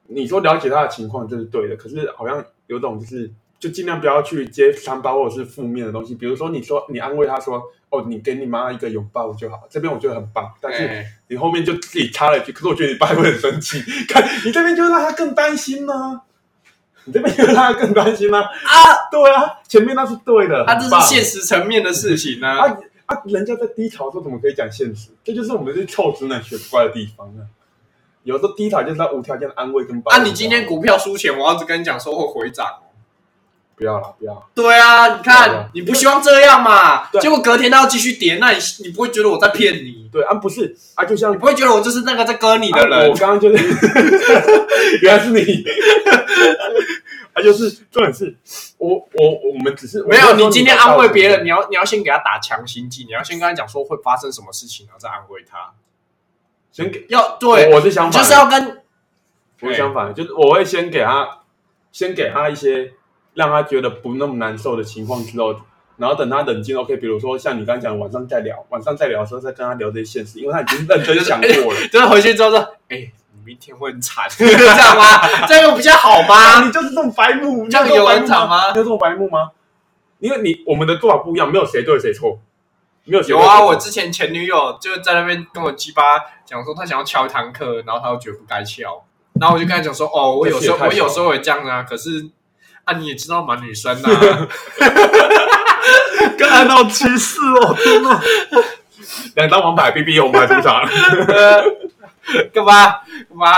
你说了解他的情况就是对的，可是好像有种就是就尽量不要去接伤疤或者是负面的东西，比如说你说你安慰他说哦，你给你妈一个拥抱就好，这边我觉得很棒，但是
哎。
你后面就自己插了一句，可是我觉得你爸会很生气，看你这边就让他更担心呢、你这边就让他更担心吗、
啊，
对啊，前面那是对的，
啊，这是现实层面的事情啊。
啊啊！人家在低潮的时候怎么可以讲现实？这就是我们这臭直男学不乖的地方啊！有时候低潮就是要无条件的安慰跟包容。
啊，你今天股票输钱，我要是跟你讲说会回涨哦。
不要了，不要。
对啊，你看你不希望这样嘛？
对
结果隔天它要继续跌，那你你不会觉得我在骗你？
对啊，不是啊，就像
你不会觉得我就是那个在割你的
啊
人
我？刚刚就是，原来是你。啊，就是重点是，我我我们只是
没有，你今天安慰别人，
你
你要你要先给他打强心剂，你要先跟他讲说会发生什么事情，然后再安慰他。
先给
要对，
我我是相
你
反，
就是要跟
我是相反，就是我会先给他，先给他一些让他觉得不那么难受的情况之后，然后等他冷静，OK，比如说像你刚刚讲，晚上再聊，晚上再聊的时候再跟他聊这些现实，因为他已经认真想过了。
就是回去之后说，哎、你明天会很惨，这样吗？这样又比较好
啊，
吗？
你就是这种白目，
这样有很惨吗？
你有这种白目吗？因为你我们的做法不一样，没有谁对谁错，没有谁
有啊，我之前前女友就在那边跟我鸡巴讲说，她想要翘一堂课，然后她又觉得不该翘，然后我就跟她讲说，哦，我有时候我有时候也这样啊，可是啊你也知道嘛，女生啊，
跟安到歧视哦，天哪！两张王牌 B B 我们来出场
干嘛干嘛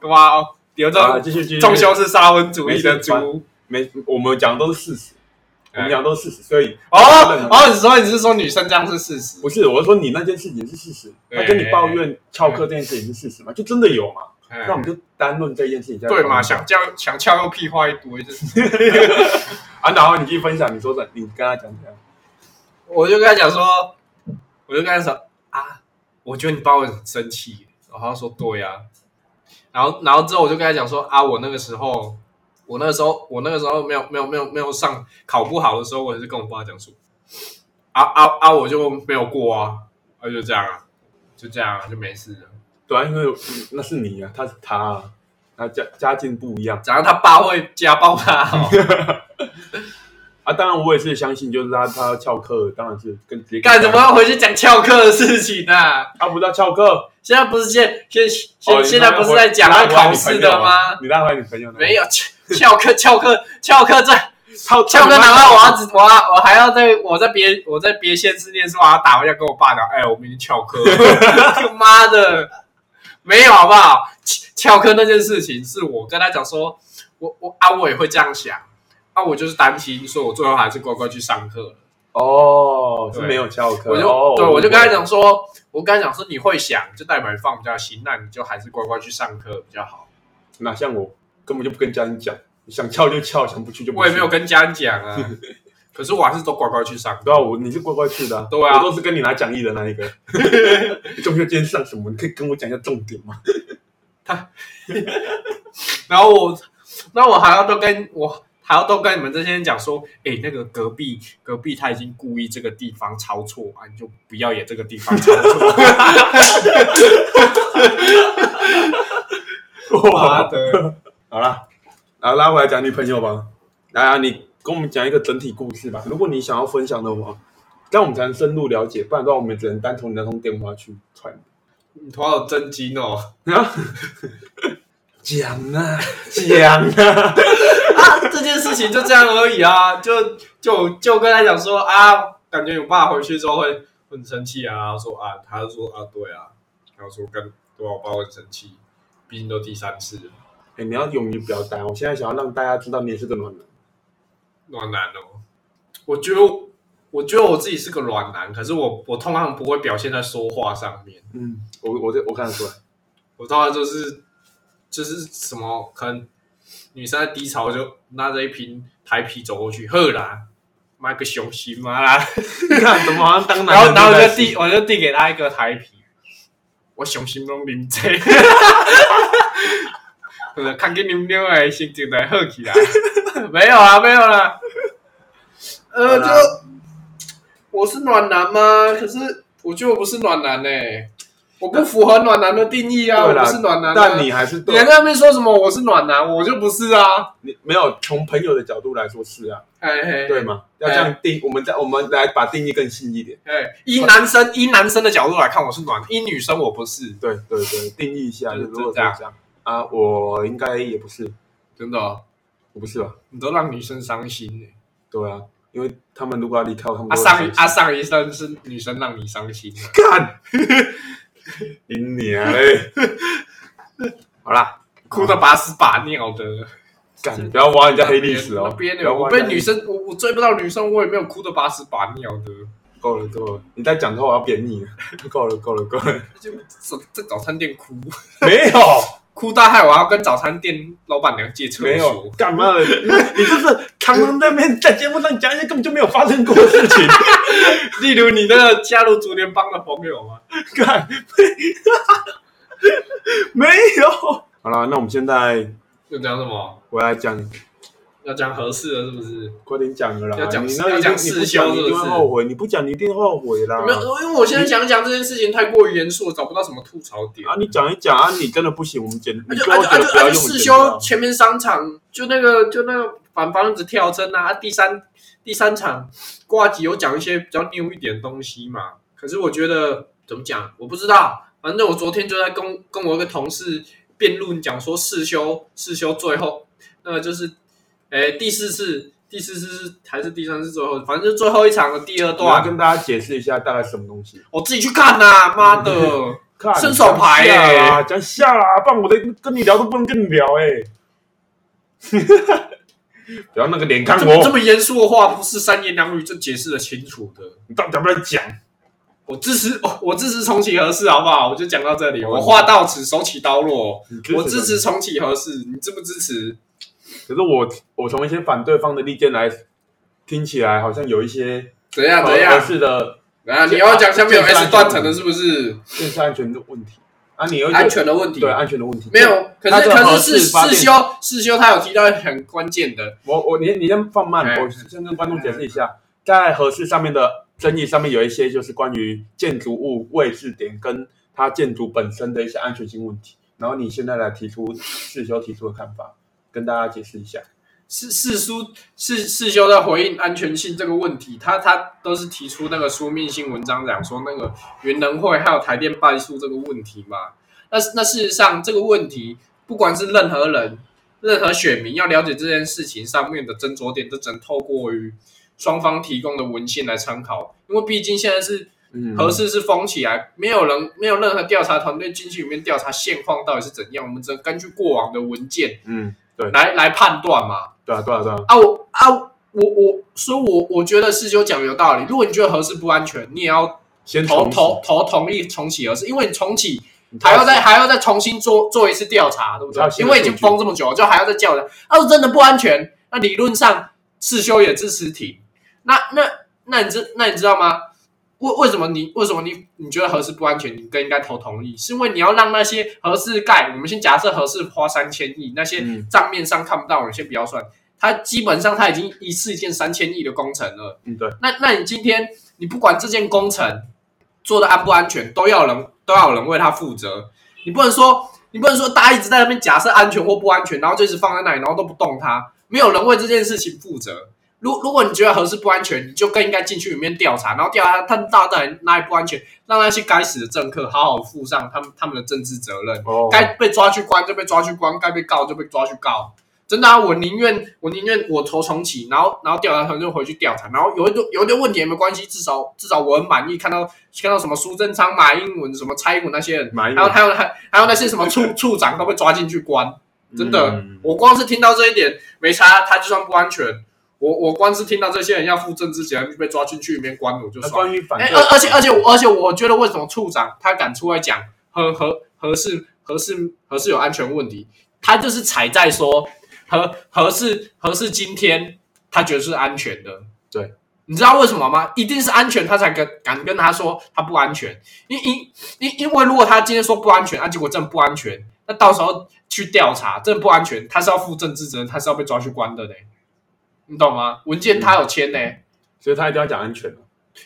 干嘛哦？有这
啊，
种
继续继续。
重修是沙文主义的猪
没，我们讲的都是事实，我们讲的都是事实，所以
哦哦，你说你是说女生这样是事实？
不是我是说你那件事情是事实，他跟你抱怨翘课这件事情是事实嘛？就真的有嘛？那我们就单论这件事情
对嘛？想叫想翘又屁话一堆，就是
啊，然后你去分享，你说的，你跟他讲怎样？
我就跟他讲说，我就跟他说啊，我觉得你爸会很生气，然后他说对啊，然后然后之后我就跟他讲说啊，我那个时候，我那个时候，我那个时候没有没有没有没有上考不好的时候，我也是跟我爸讲说，啊啊啊，我就没有过啊，啊就这样啊，就这样啊，就没事了。
对啊，因为那是你啊，他是他啊，那家家境不一样。
假如他爸会家暴他、哦，
啊。当然，我也是相信，就是他他要翘课，当然是跟直接
干什么要回去讲翘课的事情啊？
他不要翘课，
现在不是现现现、
哦
现在不是在讲他考试的吗？？
你拉回女朋友呢？
没有翘翘课翘课翘课在
翘
翘课，难道我要只我要我还要在我在别我在别县市念书，我还要打回家跟我爸讲，哎，我明天翘课，妈的，没有好不好？翘翘课那件事情是我跟他讲说，我我啊我也会这样想，啊我就是担心，所以我最后还是乖乖去上课了。
哦，是没有翘课，
我就、
哦
对我就跟他，讲说，我跟他讲说你会想，就代表你放比较心，那你就还是乖乖去上课比较好。
哪像我根本就不跟家人讲，想翘就翘，想不去就不去。
我也没有跟家人讲啊，可是我还是都乖乖去上。
对啊，我你是乖乖去的、啊，
对啊
我都是跟你拿讲义的那一个。中秋今天上什么？你可以跟我讲一下重点吗？
他然后我，那我还要都跟我还要都跟你们这些人讲说，哎，那个隔壁隔壁他已经故意这个地方抄错啊，你就不要也这个地方抄错。妈的！
好啦，然后拉回来讲女朋友吧。来啊，你跟我们讲一个整体故事吧。如果你想要分享的话，这样我们才能深入了解，不然的话我们只能单从你那通电话去传。
你头好真金哦！
啊，讲啊，讲啊，
件事情就这样而已啊，就就就跟他讲说啊，感觉我爸回去之后会很生气啊，说啊，他就说啊，对啊，他说跟对啊我爸会很生气，毕竟都第三次了，
哎、你要勇于表达。我现在想要让大家知道你也是个暖男。
暖男哦。我觉得我觉得我自己是个暖男，可是我我通常不会表现在说话上面，
嗯，我我这我看得出来。
我通常就是就是什么可能女生在低潮就拿着一瓶台啤走过去，喝啦，买个熊心嘛啦，
你看怎么好像当男
然后
人
然后我就递我就递给他一个台啤，我熊心拢啉这，呃，看见啉啉的心情才好起来。没有啊，没有啦。呃，就我是暖男吗？可是我觉得我不是暖男呢、我不符合暖男的定义啊，我
对啦
不是暖男、啊。
但你还是对。
你还在那边说什么我是暖男，我就不是啊。
你没有从朋友的角度来说是啊，
哎嘿，
对吗？要这样定，我们再我们来把定义更细一点。
哎，依男生依男生的角度来看，我是暖男；依女生我不是，
对对对，定义一下，
就
如果
就这样。
这样。啊，我应该也不是，
真的哦、
我不是吧？
你都让女生伤心呢、
对啊，因为他们如果要离开我，他们
啊
都会生气
上一啊上一生是女生让你伤心的，
干，你娘嘞！好啦，
哭的把屎把尿的。
干，你不要挖人家黑历史哦！
那边
不要
我被女生，我我追不到女生，我也没有哭的把屎把尿的。
够了够了，你再讲的话我要扁你了。够了够了够了，
就在在早餐店哭，
没有
哭到害我要跟早餐店老板娘借厕所。
没有，干嘛的？你你就是常常在那边在节目上讲一些根本就没有发生过的事情。
例如你那个加入竹联帮的朋友吗？
干，没有。好了，那我们现在
要讲什么？
我来讲，
要讲合适的是不是？
快点讲了啦。
要讲
你那
要讲
一定你一定后悔，你不讲你一定会后悔啦。
没有，因为我现在想讲这件事情太过于严肃，我找不到什么吐槽点。
啊，你讲一讲啊，你真的不行，我们剪，
啊
你最后
就啊就啊
觉得不要用
就啊就世修前面三场就那个就那个反方子跳针啊，啊第三第三场挂机有讲一些比较牛一点的东西嘛。可是我觉得怎么讲，我不知道。反正我昨天就在跟跟我一个同事辩论，讲说世修世修最后那个就是，诶第四次第四次是还是第三次最后，反正就最后一场的第二
我要
段，
跟大家解释一下大概什么东西。
我自己去看呐、妈的！
看
伸手牌
讲下
欸
啦，讲下啦，不然我的跟你聊都不能跟你聊哎、不要那个脸看
这么这
我，
么严肃的话，不是三言两语就解释的清楚的。
你到底要不要讲？
我支持，哦我支持重启合适，好不好？我就讲到这里，
好
我话到此，手起刀落。
你
我支持。重启合适，你支不支持？
可是我我从一些反对方的意见来听起来，好像有一些
怎样怎
合
样？
适的
啊？你要讲下面有
健康
S 断层的，是不是？
电视安全的问题啊，你有
安全的问题
对安全的问题
没有。可是可是世修世修，他有提到很关键的，
我我你你先放慢，
哎
我先跟观众解释一下，在合适上面的争议上面有一些就是关于建筑物位置点跟它建筑本身的一些安全性问题，然后你现在来提出世修提出的看法，跟大家解释一下。
是世叔是世修在回应安全性这个问题，他他都是提出那个书面性文章讲说那个云能会还有台电败诉这个问题嘛。那那事实上这个问题，不管是任何人、任何选民要了解这件事情上面的斟酌点，都只能透过于双方提供的文献来参考，因为毕竟现在是
嗯
合适是封起来，没有人没有任何调查团队进去里面调查现况到底是怎样，我们只能根据过往的文件
嗯，对
来来判断嘛。
对啊对啊对啊，
啊，我啊，我我，所以我我觉得世修讲的有道理。如果你觉得合适不安全，你也要
先
投投投同意重启合适，因为你重启还要再还要再重新做做一次调查，对不对因为已经封这么久了，就还要再叫人。啊真的不安全，那理论上世修也支持停。那那那你知那你知道吗？为为什么你为什么你你觉得合适不安全，你更应该投同意？是因为你要让那些合适盖，我们先假设合适花三千亿，那些
嗯
账面上看不到，你先不要算，它基本上它已经一次一件三千亿的工程了。
嗯对，
那那你今天你不管这件工程做的安不安全，都要人都要有人为它负责。你不能说你不能说大家一直在那边假设安全或不安全，然后就一直放在那里，然后都不动它，没有人为这件事情负责。如如果你觉得合适不安全，你就更应该进去里面调查，然后调查他到底哪里不安全，让那些该死的政客好好负上他们他们的政治责任。
哦，
该被抓去关就被抓去关，该被告就被抓去告。真的啊，我宁愿我宁愿我投重启，然后然后调查团队回去调查，然后有一个有一点问题也没关系，至少至少我很满意，看到看到什么苏贞昌、马英文、什么蔡英文那些人，还有还有还还有那些什么处 处长都被抓进去关，真的，
嗯
我光是听到这一点没差，他就算不安全，我我光是听到这些人要负政治责任被抓进去里面关，我就
关于反对
而而且而且我而且我觉得为什么处长他敢出来讲合合合适合适合适有安全问题，他就是踩在说合合适合适今天他觉得是安全的，
对
你知道为什么吗？一定是安全，他才跟敢跟他说他不安全。因因因因为如果他今天说不安全，啊，结果真的不安全，那到时候去调查，真的不安全，他是要负政治责任，他是要被抓去关的嘞。你懂吗？文件他有签呢，
所以他一定要讲安全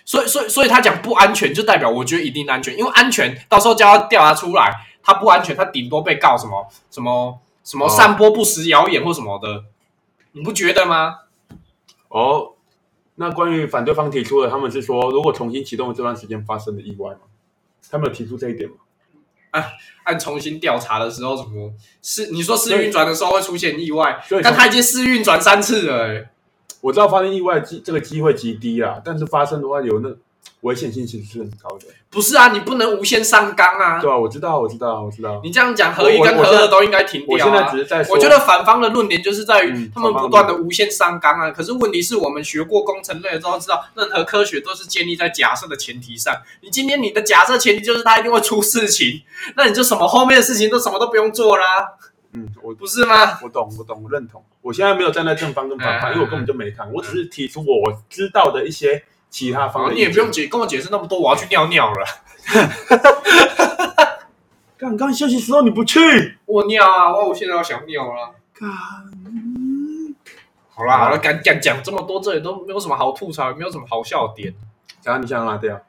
所以所以所以他讲不安全，就代表我觉得一定安全，因为安全到时候叫他调查出来，他不安全，他顶多被告什么什么什么
哦
散播不实谣言或什么的，你不觉得吗？
哦。那关于反对方提出的，他们是说，如果重新启动这段时间发生的意外吗？他们有提出这一点吗？
按重新调查的时候，什么是你说试运转的时候会出现意外，但他已经试运转三次了、欸，
我知道发生意外机这个机会极低啊，但是发生的话有那危险性其实是很高的。
不是啊，你不能无限上纲啊！
对啊，我知道，我知道，我知道。
你这样讲，合一跟合
我我现在
二都应该停掉
我现在！只是在说，
我觉得反方的论点就是在于
嗯
他们不断的无限上纲啊。可是问题是我们学过工程类的都知道，任何科学都是建立在假设的前提上。你今天你的假设前提就是它一定会出事情，那你就什么后面的事情都什么都不用做啦，
嗯，我
不是吗？
我懂，我懂，我认同。我现在没有站在正方跟反方，
嗯
因为我根本就没看，我只是提出我知道的一些其他方。
你也不用解跟我解释那么多，我要去尿尿了。
刚刚休息时候你不去，
我尿啊！我现在要想尿了。好啦好了，敢讲讲这么多，这里都没有什么好吐槽，也没有什么好笑的点，
然后你想哪掉，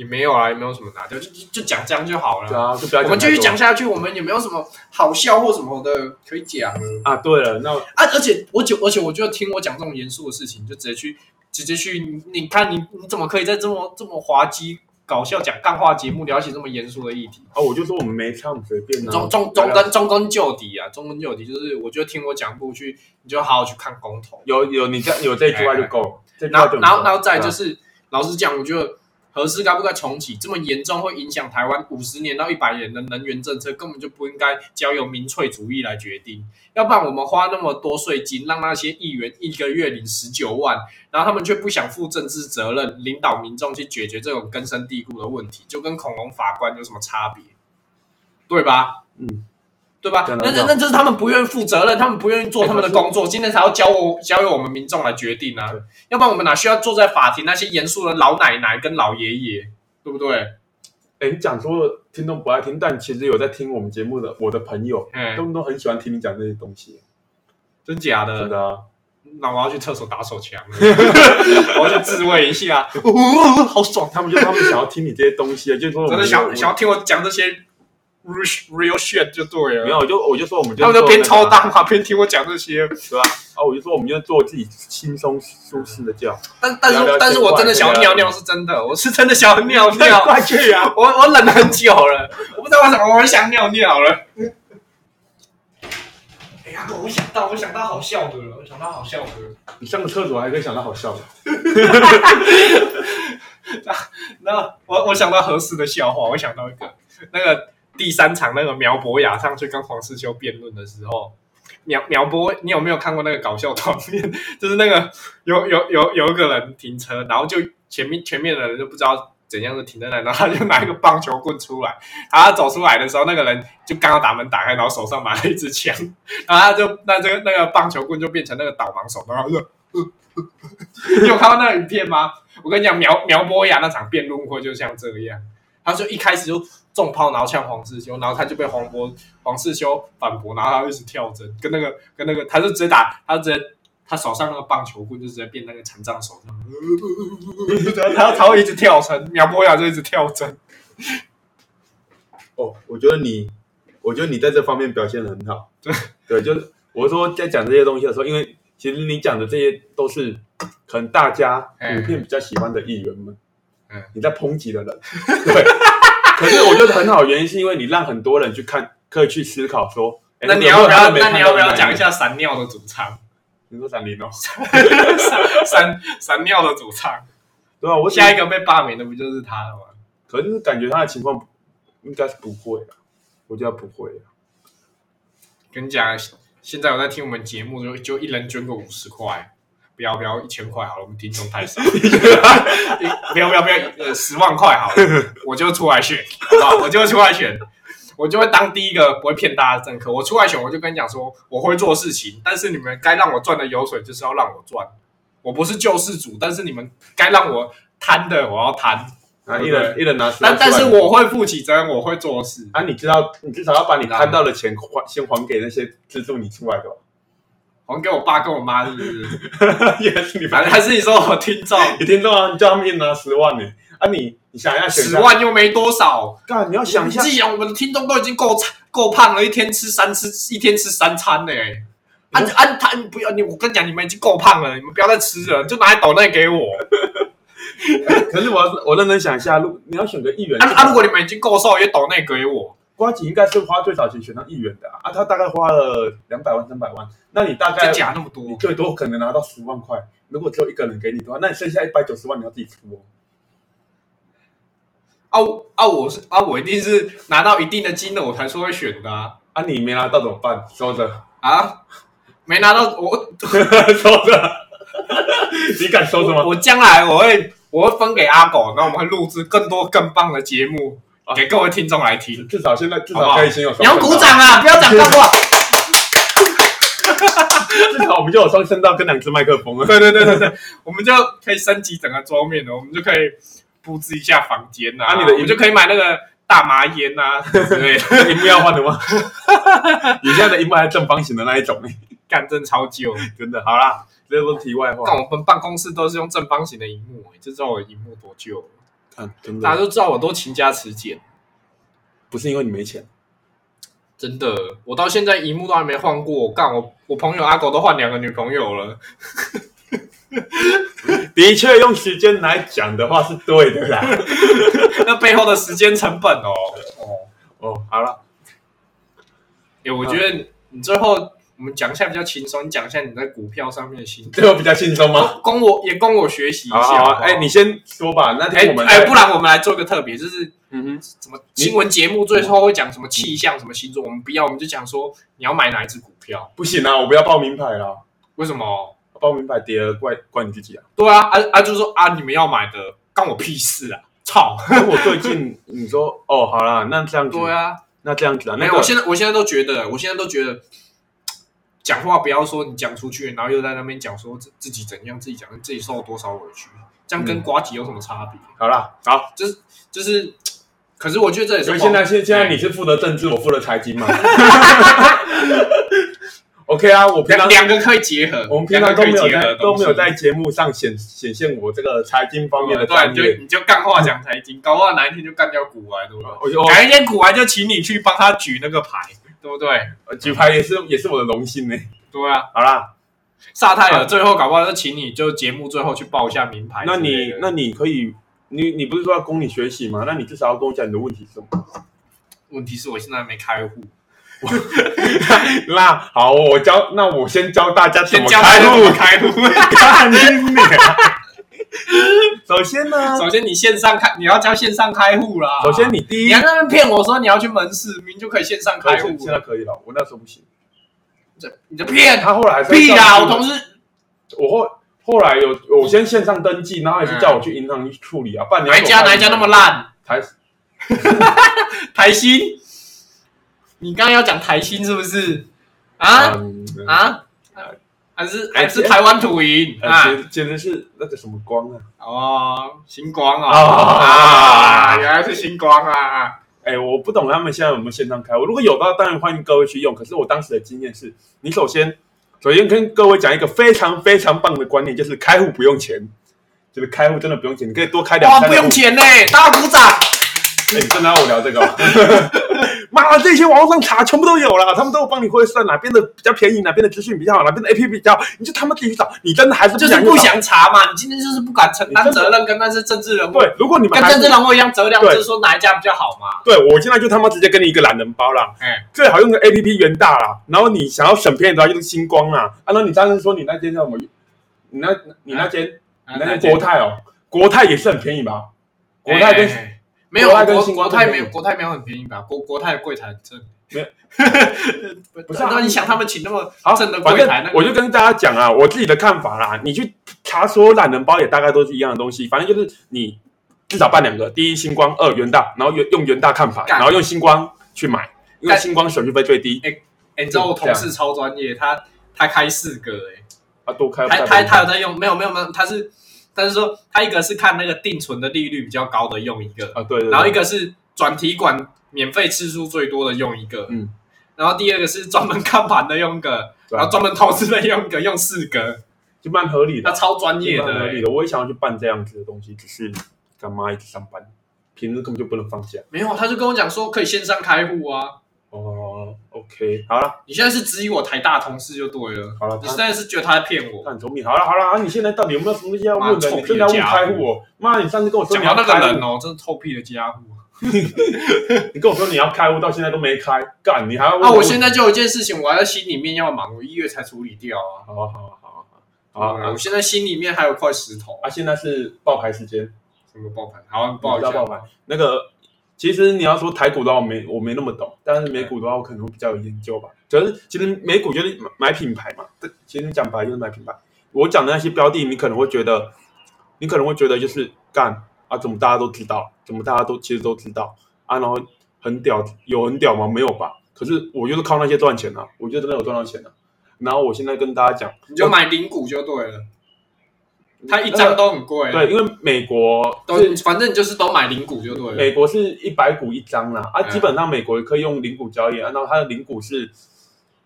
也没有啊，也没有什么拿掉，就就就讲这样就好了。
对啊，就不要
我们继续讲下去，我们也没有什么好笑或什么的可以讲了
啊。对了，那
啊！而且我就，而且我觉得听我讲这种严肃的事情，就直接去直接去，你你看你你怎么可以在这么这么滑稽搞笑讲干话节目聊起这么严肃的议题？
哦，我就说我们没唱，随便啊。
中中中根中根就底啊，中根就底就是，我觉得听我讲不去，你就好好去看公投。
有有你这有这句话就够了，这句
然后
话就很
然后然后再就是，老实讲，我觉得核适该不该重启，这么严重会影响台湾五十年到一百年的能源政策，根本就不应该交由民粹主义来决定。要不然我们花那么多税金，让那些议员一个月领十九万，然后他们却不想负政治责任，领导民众去解决这种根深蒂固的问题，就跟恐龙法官有什么差别？对吧？
嗯，
对吧？那那那就是他们不愿意负责任，他们不愿意做他们的工作，今天才要交我交由我们民众来决定啊！要不然我们哪需要坐在法庭那些严肃的老奶奶跟老爷爷，对不对？
哎，你讲说听众不爱听，但其实有在听我们节目的我的朋友，
哎
他，们都很喜欢听你讲这些东西，
真假的？
真的啊。
那我要去厕所打手枪，我要去自慰一下，哦，好爽！
他们就他们想要听你这些东西，就是说
真的想想要听我讲这些 real real shit 就对了。
没有，我就我就说我们就
他们就边抽大麻边听我讲这些，
对吧？啊，我就说我们就做自己轻松舒适的觉，
但但是但是我真的想要尿尿，是真的，我是真的想要尿尿。
快去啊！
我我忍了很久了，我不知道为什么我很想尿尿了。哎呀，我想到，我想到好笑的了，我想到好笑的了。
你上个厕所还可以想到好笑的，
那那我我想到合适的笑话，我想到一个，那个第三场那个苗博雅上去跟黄世修辩论的时候，苗苗博，你有没有看过那个搞笑场面？就是那个有有有有一个人停车，然后就前面前面的人就不知道怎样的停在那，然后他就拿一个棒球棍出来，然后他走出来的时候，那个人就刚好打门打开，然后手上拿了一支枪，然后他就那这个那个棒球棍就变成那个导盲手，然后就。你有看到那个影片吗？我跟你讲，苗苗博雅那场辩论会就像这样，他就一开始就重炮，然后呛黄世修，然后他就被黄博黄世修反驳，然后他就一直跳针，跟那个跟那个，他就直接打，他就直接他手上那个棒球棍就直接变那个残障手，这样，他他会一直跳针，苗博雅就一直跳针，
哦，我觉得你，我觉得你在这方面表现的很好。对，对就是我说在讲这些东西的时候，因为其实你讲的这些都是可能大家普遍比较喜欢的议员们，
嗯
你在抨击的人，对。可是我觉得很好，原因是因为你让很多人去看，可以去思考说，诶
那你要不要？那你要不要讲一下闪尿的主唱？
你说闪灵哦，
闪闪闪尿的主唱，
对啊，我
下一个被罢免的不就是他了吗？
可是感觉他的情况应该是不会啊，我觉得不会啊。
跟你讲，现在我在听我们节目，就就一人捐个五十块，不要不要一千块好了，我们听众太少，不要不要不要，呃，十万块好了，我就出来选，好不好？我就出来选，我就会当第一个不会骗大家的政客。我出来选，我就跟你讲说，我会做事情，但是你们该让我赚的油水就是要让我赚，我不是救世主，但是你们该让我贪的我要贪，
啊，一人一人拿十万
但
出来。
但是我会负起责任，我会做事。
啊，你知道，你至少要把你贪到的钱还先还给那些资助你出来的吧，
还给我爸跟我妈是不是？
也是你
反正还是你说我听众
你听众啊，你叫他们一人拿十万呢，啊你你想一下，选一
十
下，
万又没多少，
干你要想一下
既然，我们的听众都已经够够胖了，一天吃三吃，一天吃三餐呢、欸。按按他不要你，我跟你讲，你们已经够胖了，你们不要再吃了，就拿来抖内给我。
可是我我认真想一下，如你要选个议员，
啊啊！如果你们已经够瘦，也抖内给我。
瓜吉应该是花最少钱选上议员的啊，啊他大概花了两百万三百万，那你大概
真假那么多
你？最多可能拿到十万块，如果只有一个人给你的话，那你剩下一百九十万你要自己出哦。
啊我啊！我是啊，我一定是拿到一定的金额我才说会选的啊！
啊你没拿到怎么办？收着，
啊没拿到我
收着，你敢收着吗？
我将来我会我会分给阿狗，那我们会录制更多更棒的节目
啊
给各位听众来听。
至少现在至少可以先有
你要
双声道
鼓掌啊！不要讲脏话。
至少我们就有双声道跟两只麦克风了。
对对对对对，我们就可以升级整个桌面了，我们就可以布置一下房间呐、
啊你的
我们就可以买那个大麻烟呐、之类的，
荧幕要换 的吗？你现在的荧幕还是正方形的那一种呢？
干真超旧。
真的，好啦，这都是题外话。但。
我们办公室都是用正方形的荧幕、欸，就知道我的荧幕多旧了。
看，真
大家都知道我都勤加持俭，
不是因为你没钱，
真的，我到现在荧幕都还没换过。我干我我朋友阿狗都换两个女朋友了，
的确用时间来讲的话是对的啦。
那背后的时间成本哦。
哦，好了，
哎、我觉得你最后我们讲一下比较轻松，你讲一下你在股票上面的心得，
这个比较轻松吗？
供我也供我学习一下。
好好好，
好
哎，你先说吧。那
哎
天我们
哎，不然我们来做个特别，就是
嗯哼，
什么新闻节目最后会讲什么气象、什么星座，我们不要，我们就讲说你要买哪一只股票，
不行啊，我不要报名牌啦，
为什么？
报名牌跌了怪怪你自己啊。
对啊，啊啊，就说啊，你们要买的干我屁事啊！操！
可我最近你说哦，好啦，那这样子，
对啊，
那这样子啊，
没有，
那个
我现在我现在都觉得，我现在都觉得。讲话不要说你讲出去，然后又在那边讲说自自己怎样，自己讲自己受了多少委屈，这样跟
嗯
瓜吉有什么差别？
好啦，好，
就是就是，可是我觉得这也是
所以现在现现在
哎
你是负责政治，我负责财经嘛。OK 啊，我平常
两两个可以结合，
我们平常都没有在
两个可以结合的东西
都没有在节目上显显现我这个财经方面的
对，
专业。
你就你就干话讲财经，搞不好哪一天就干掉股癌，对不对？
我就
哪一天股癌就请你去帮他举那个牌，对不对？
我举牌也是也是我的荣幸呢。
对啊，
好啦，
萨泰尔最后搞不好就请你就节目最后去报一下名牌
那。你那你可以，你你不是说要供你学习吗？那你至少要跟我讲你的问题是什么？
问题是我现在还没开户，
那好，我教，那我先教大家怎
先
么开户。
开户。
看你脸。首先呢，
首先你线上开，你要教线上开户啦。
首先你第一
你还，在那边骗我说你要去门市，明明就可以线上开户
现。在可以了，我那时候不行。
这你在骗
他后来还是
屁啦！我同事
我后后来有我先线上登记，然后也是叫我去银行去处理啊，不然你要
哪一家哪一家那么烂？
台
台新，你刚刚要讲台新是不是？啊
嗯
啊，还是
哎
还是台湾土银
呃
啊？
简简直是那个什么光啊！
哦，星光
啊
原来是星光啊！
哎，我不懂他们现在有没有线上开户，如果有的话，当然欢迎各位去用。可是我当时的经验是，你首先首先跟各位讲一个非常非常棒的观念，就是开户不用钱，就是开户真的不用钱，你可以多开两
哇，不用钱呢，大家鼓掌！
哎你真的要我聊这个、哦？妈的，这些网络上查全部都有了，他们都有帮你会算哪边的比较便宜，哪边的资讯比较好，哪边的 A P P 比较好，你就他妈自己去找。你真的还是
就是不
想
查嘛，你今天就是不敢承担责任，跟那些政治人物，
对。如果你们
跟政治人物一样，责量
对
就是说哪一家比较好嘛。
对我现在就他妈直接跟你一个懒人包啦，
哎，
最好用个 A P P 元大啦，然后你想要省便宜的话就是星光啦。啊，那你上次说你那间叫什么？你那你那间、
啊
你那间国泰哦，国泰也是很便宜吧？国泰跟、
没有
国泰跟
国
星光
国泰没有国泰没有很便宜吧？国国泰的柜台很正，
没有。
不
不是啊。
那你想他们请那么
好，
正的
反
柜台，那
我就跟大家讲啊，我自己的看法啦。你去查所有懒人包也大概都是一样的东西，反正就是你至少办两个，第一星光，二元大，然后用用元大看法，然后用星光去买，因为星光手续费最低。
哎，你知道我同事超专业，他他开四个哎，
他，多开
他他他有在用，没有没有没有，他是他是说他一个是看那个定存的利率比较高的用一个，
啊，对对对，
然后一个是转提款免费次数最多的用一个，
嗯，
然后第二个是专门看盘的用一个，然后专门投资的用一个，用四个，
就蛮合理的
那，超专业的、欸。
合理的。我也想要去办这样子的东西，只是干嘛一直上班，平日根本就不能放假。
没有，他就跟我讲说可以线上开户啊。
哦，OK，好了
你现在是质疑我台大同事就对了，
好了，
你现在是觉得他在骗我。
他很聪明。好了好了，啊，你现在到底有没有什么东西要问的？
臭
你真的要问
屁的家伙
开户哦？妈，你上次跟我说
讲
你要开户
到那个人，哦，真是臭屁的家伙。
你跟我说你要开户，到现在都没开，干你还要问
啊，我现在就有一件事情，我还在心里面要忙，我一月才处理掉啊。
好啊好啊好啊好啊好啊
我现在心里面还有块石头。
啊！现在是爆牌时间，
什么爆盘？好，报一下
你知道爆牌。那个其实你要说台股的话，我没我没那么懂，但是美股的话，我可能会比较有研究吧。就是其实美股就是买买品牌嘛，对其实你讲白就是买品牌。我讲的那些标的，你可能会觉得，你可能会觉得就是干啊，怎么大家都知道，怎么大家都其实都知道啊，然后很屌，有很屌吗？没有吧？可是我就是靠那些赚钱啊，我就真的有赚到钱啊。然后我现在跟大家讲，
你就买零股就对了。它一张都很贵，
对，因为美国
都
是
反正你就是都买零股就对了。
美国是一百股一张啦，啊，
嗯
基本上美国可以用零股交易，然后它的零股是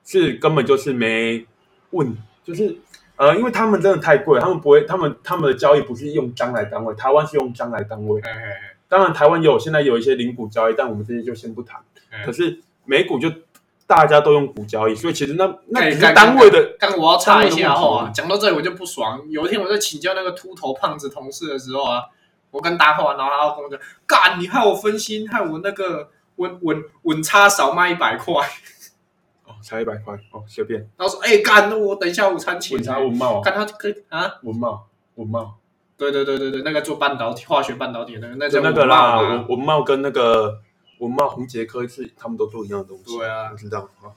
是根本就是没问，就是呃，因为他们真的太贵，他们不会，他们他们的交易不是用张来单位，台湾是用张来单位。
嘿嘿嘿
当然，台湾有现在有一些零股交易，但我们这些就先不谈。
嗯
可是美股就大家都用股交易，所以其实那那只是单位的，
刚我要插一下话讲到这里我就不爽。有一天我在请教那个秃头胖子同事的时候啊，我跟大话，然后他跟我讲，干，你害我分心，害我那个稳稳稳差少卖一百块。
哦，差一百块哦，随便。
然后说，哎、干，那我等一下午餐请。
文差文茂，
看他可以啊，
文茂，文茂，
对对对对对，那个做半导体、化学半导体的那个，那
那个啦，
文茂嘛
文文茂跟那个文茂红杰科是他们都做一样的东西。
对啊
我知道啊。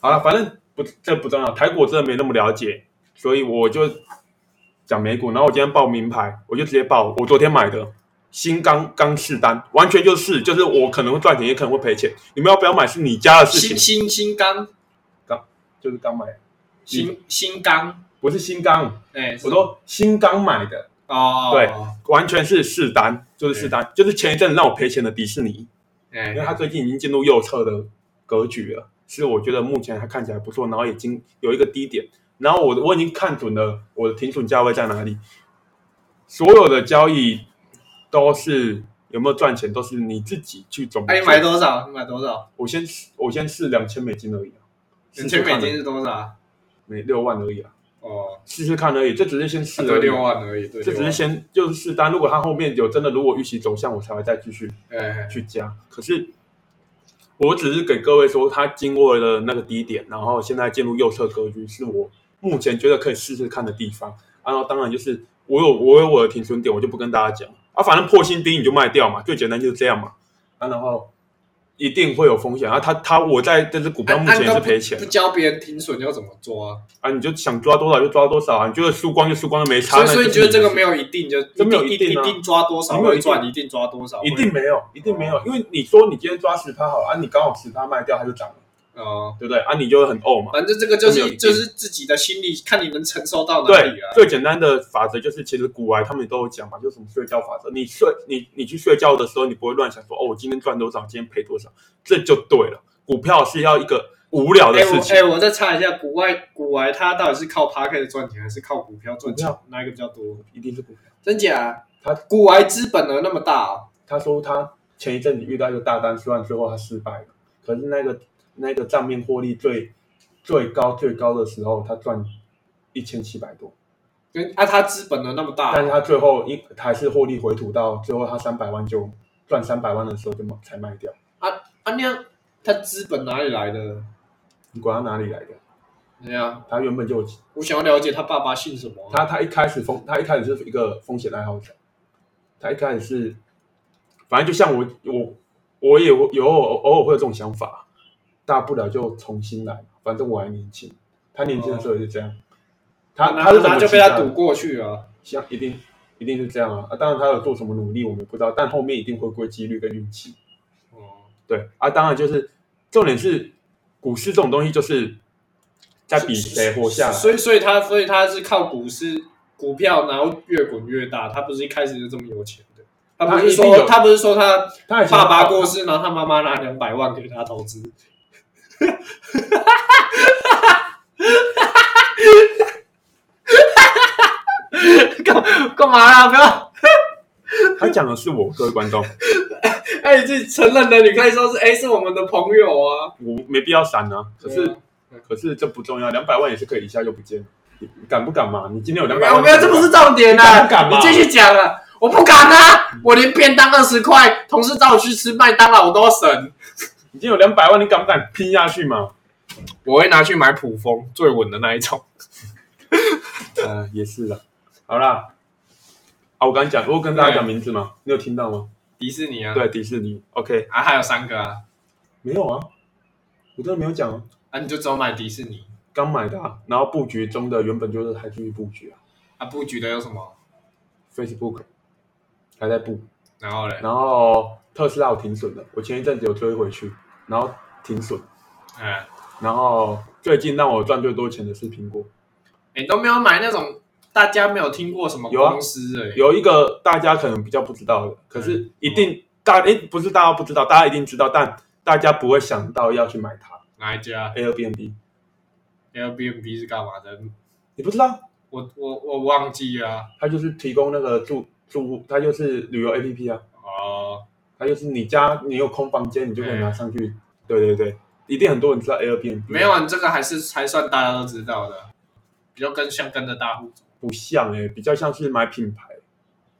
好了，反正不这不重要，台股我真的没那么了解，所以我就讲美股。然后我今天报名牌，我就直接报我昨天买的新刚刚试单，完全就是就是我可能会赚钱，也可能会赔钱。你们要不要买是你家的事情，
新新新钢
就是刚买，
新新钢，
不是新刚，
哎、
我说新刚买的，
哦，
对完全是试单，就是试单，就是前一阵子让我赔钱的迪士尼。
哎、
因为它最近已经进入右侧的格局了，是我觉得目前还看起来不错，然后已经有一个低点，然后我我已经看准了我的停损价位在哪里，所有的交易都是有没有赚钱，都是你自己去总结。
哎、你买多少？你买多少？
我先试我先试两千美金而已啊，
两千美金是多少？
每六万而已啊，
哦，
试试看而已，这只是先试
对，
而已
六，万而已，对，
这只是先就是试单，如果它后面有真的如果预期走向，我才会再继续
哎，
去加。可是我只是给各位说，它经过了那个低点，然后现在进入右侧格局，是我目前觉得可以试试看的地方。然后当然就是我有我有我的停损点，我就不跟大家讲啊，反正破新低你就卖掉嘛，最简单就是这样嘛。啊，然后一定会有风险啊，他他我在这只股票目前也是赔钱
不教别人停损要怎么抓？
啊，你就想抓多少就抓多少啊，你觉得输光就输光就没差。
所以，所以你觉得这个没
有？
一定就
这没有
一
一定啊
一定抓多少
没有一定
会赚，一定抓多少
一定没有，一定没有，因为你说你今天抓十趴好了啊，你刚好十趴卖掉，它就涨了，
哦。
对不对？啊，你就会很呕嘛。
反正这个就是就是自己的心理，看你能承受到哪里啊。，
最简单的法则就是，其实古玩他们都有讲嘛，就是什么睡觉法则。你睡，你你去睡觉的时候，你不会乱想说，哦，我今天赚多少，今天赔多少，这就对了。股票是要一个无聊的
哎，
事情，
我哎，我再查一下，股外股外他到底是靠 p a r k 赚钱，还是靠股票赚钱？哪一个比较多？
一定是股票。
真假？
他
股外资本额那么大哦，
他说他前一阵子遇到一个大单，虽然最后他失败了，可是那个那个账面获利最最高最高的时候，他赚一千七百多，
跟啊，他资本额那么大
但是他最后一还是获利回吐到最后他三百万就赚三百万的时候就卖才卖掉。
啊啊，那样他资本哪里来的？
你管他哪里来的？
对呀？
他原本就
我想要了解他爸爸姓什么啊。
他他一开始风他一开始是一个风险爱好者，他一开始是，反正就像我我我也有有偶偶尔会有这种想法，大不了就重新来，反正我还年轻。他年轻的时候也是这样，他
那
他是怎么
就被他赌过去啊。
像一定一定是这样啊啊！当然他有做什么努力我们不知道，但后面一定会归几率跟运气。
哦，
对啊，当然就是重点是股市这种东西，就是在比谁活下来。
所以所以他所以他是靠股市股票，然后越滚越大。他不是一开始就这么有钱的。他不是说他不是说他
他
爸爸过世，然后他妈妈拿两百万给他投资。干干嘛啦？不要！
他讲的是我，各位观众，
哎，你自己承认的，你可以说是哎，是我们的朋友啊。
我没必要闪啊。可是
对啊
可是这不重要，两百万也是可以一下就不见了。你敢不敢嘛？你今天有两百万，
没有，这不是重点
你敢
啊！
不敢嘛
你继续讲啊！我不敢啊！我连便当二十块，同事找我去吃麦当劳我都要省。
你今天有两百万，你敢不敢拼下去嘛？
我会拿去买普丰最稳的那一种。
呃，也是的。好啦，啊，我刚才讲，我跟大家讲名字吗？你有听到吗？
迪士尼啊，
对，迪士尼。OK，
啊，还有三个啊，
没有啊，我真的没有讲啊，
啊，你就只有买迪士尼
刚买的啊。然后布局中的原本就是还继续布局啊
啊，布局的有什么
？，Facebook 还在布，
然后嘞，
然后特斯拉我停损的，我前一阵子有追回去，然后停损，
哎，
然后最近让我赚最多钱的是苹果，
你都没有买那种大家没有听过什么
有啊
公司哎，
有一个大家可能比较不知道的，可是一定大诶不是大家不知道，大家一定知道，但大家不会想到要去买它。
哪一家，Airbnb，Airbnb 是干嘛的？
你不知道？
我我我忘记了啊。
它就是提供那个住住户，它就是旅游 APP 啊，
哦，
它就是你家你有空房间，你就可以拿上去。对对对，一定很多人知道 Airbnb，
没有啊，你这个还是还算大家都知道的，比较跟像跟着大户走。
不像诶、比较像是买品牌。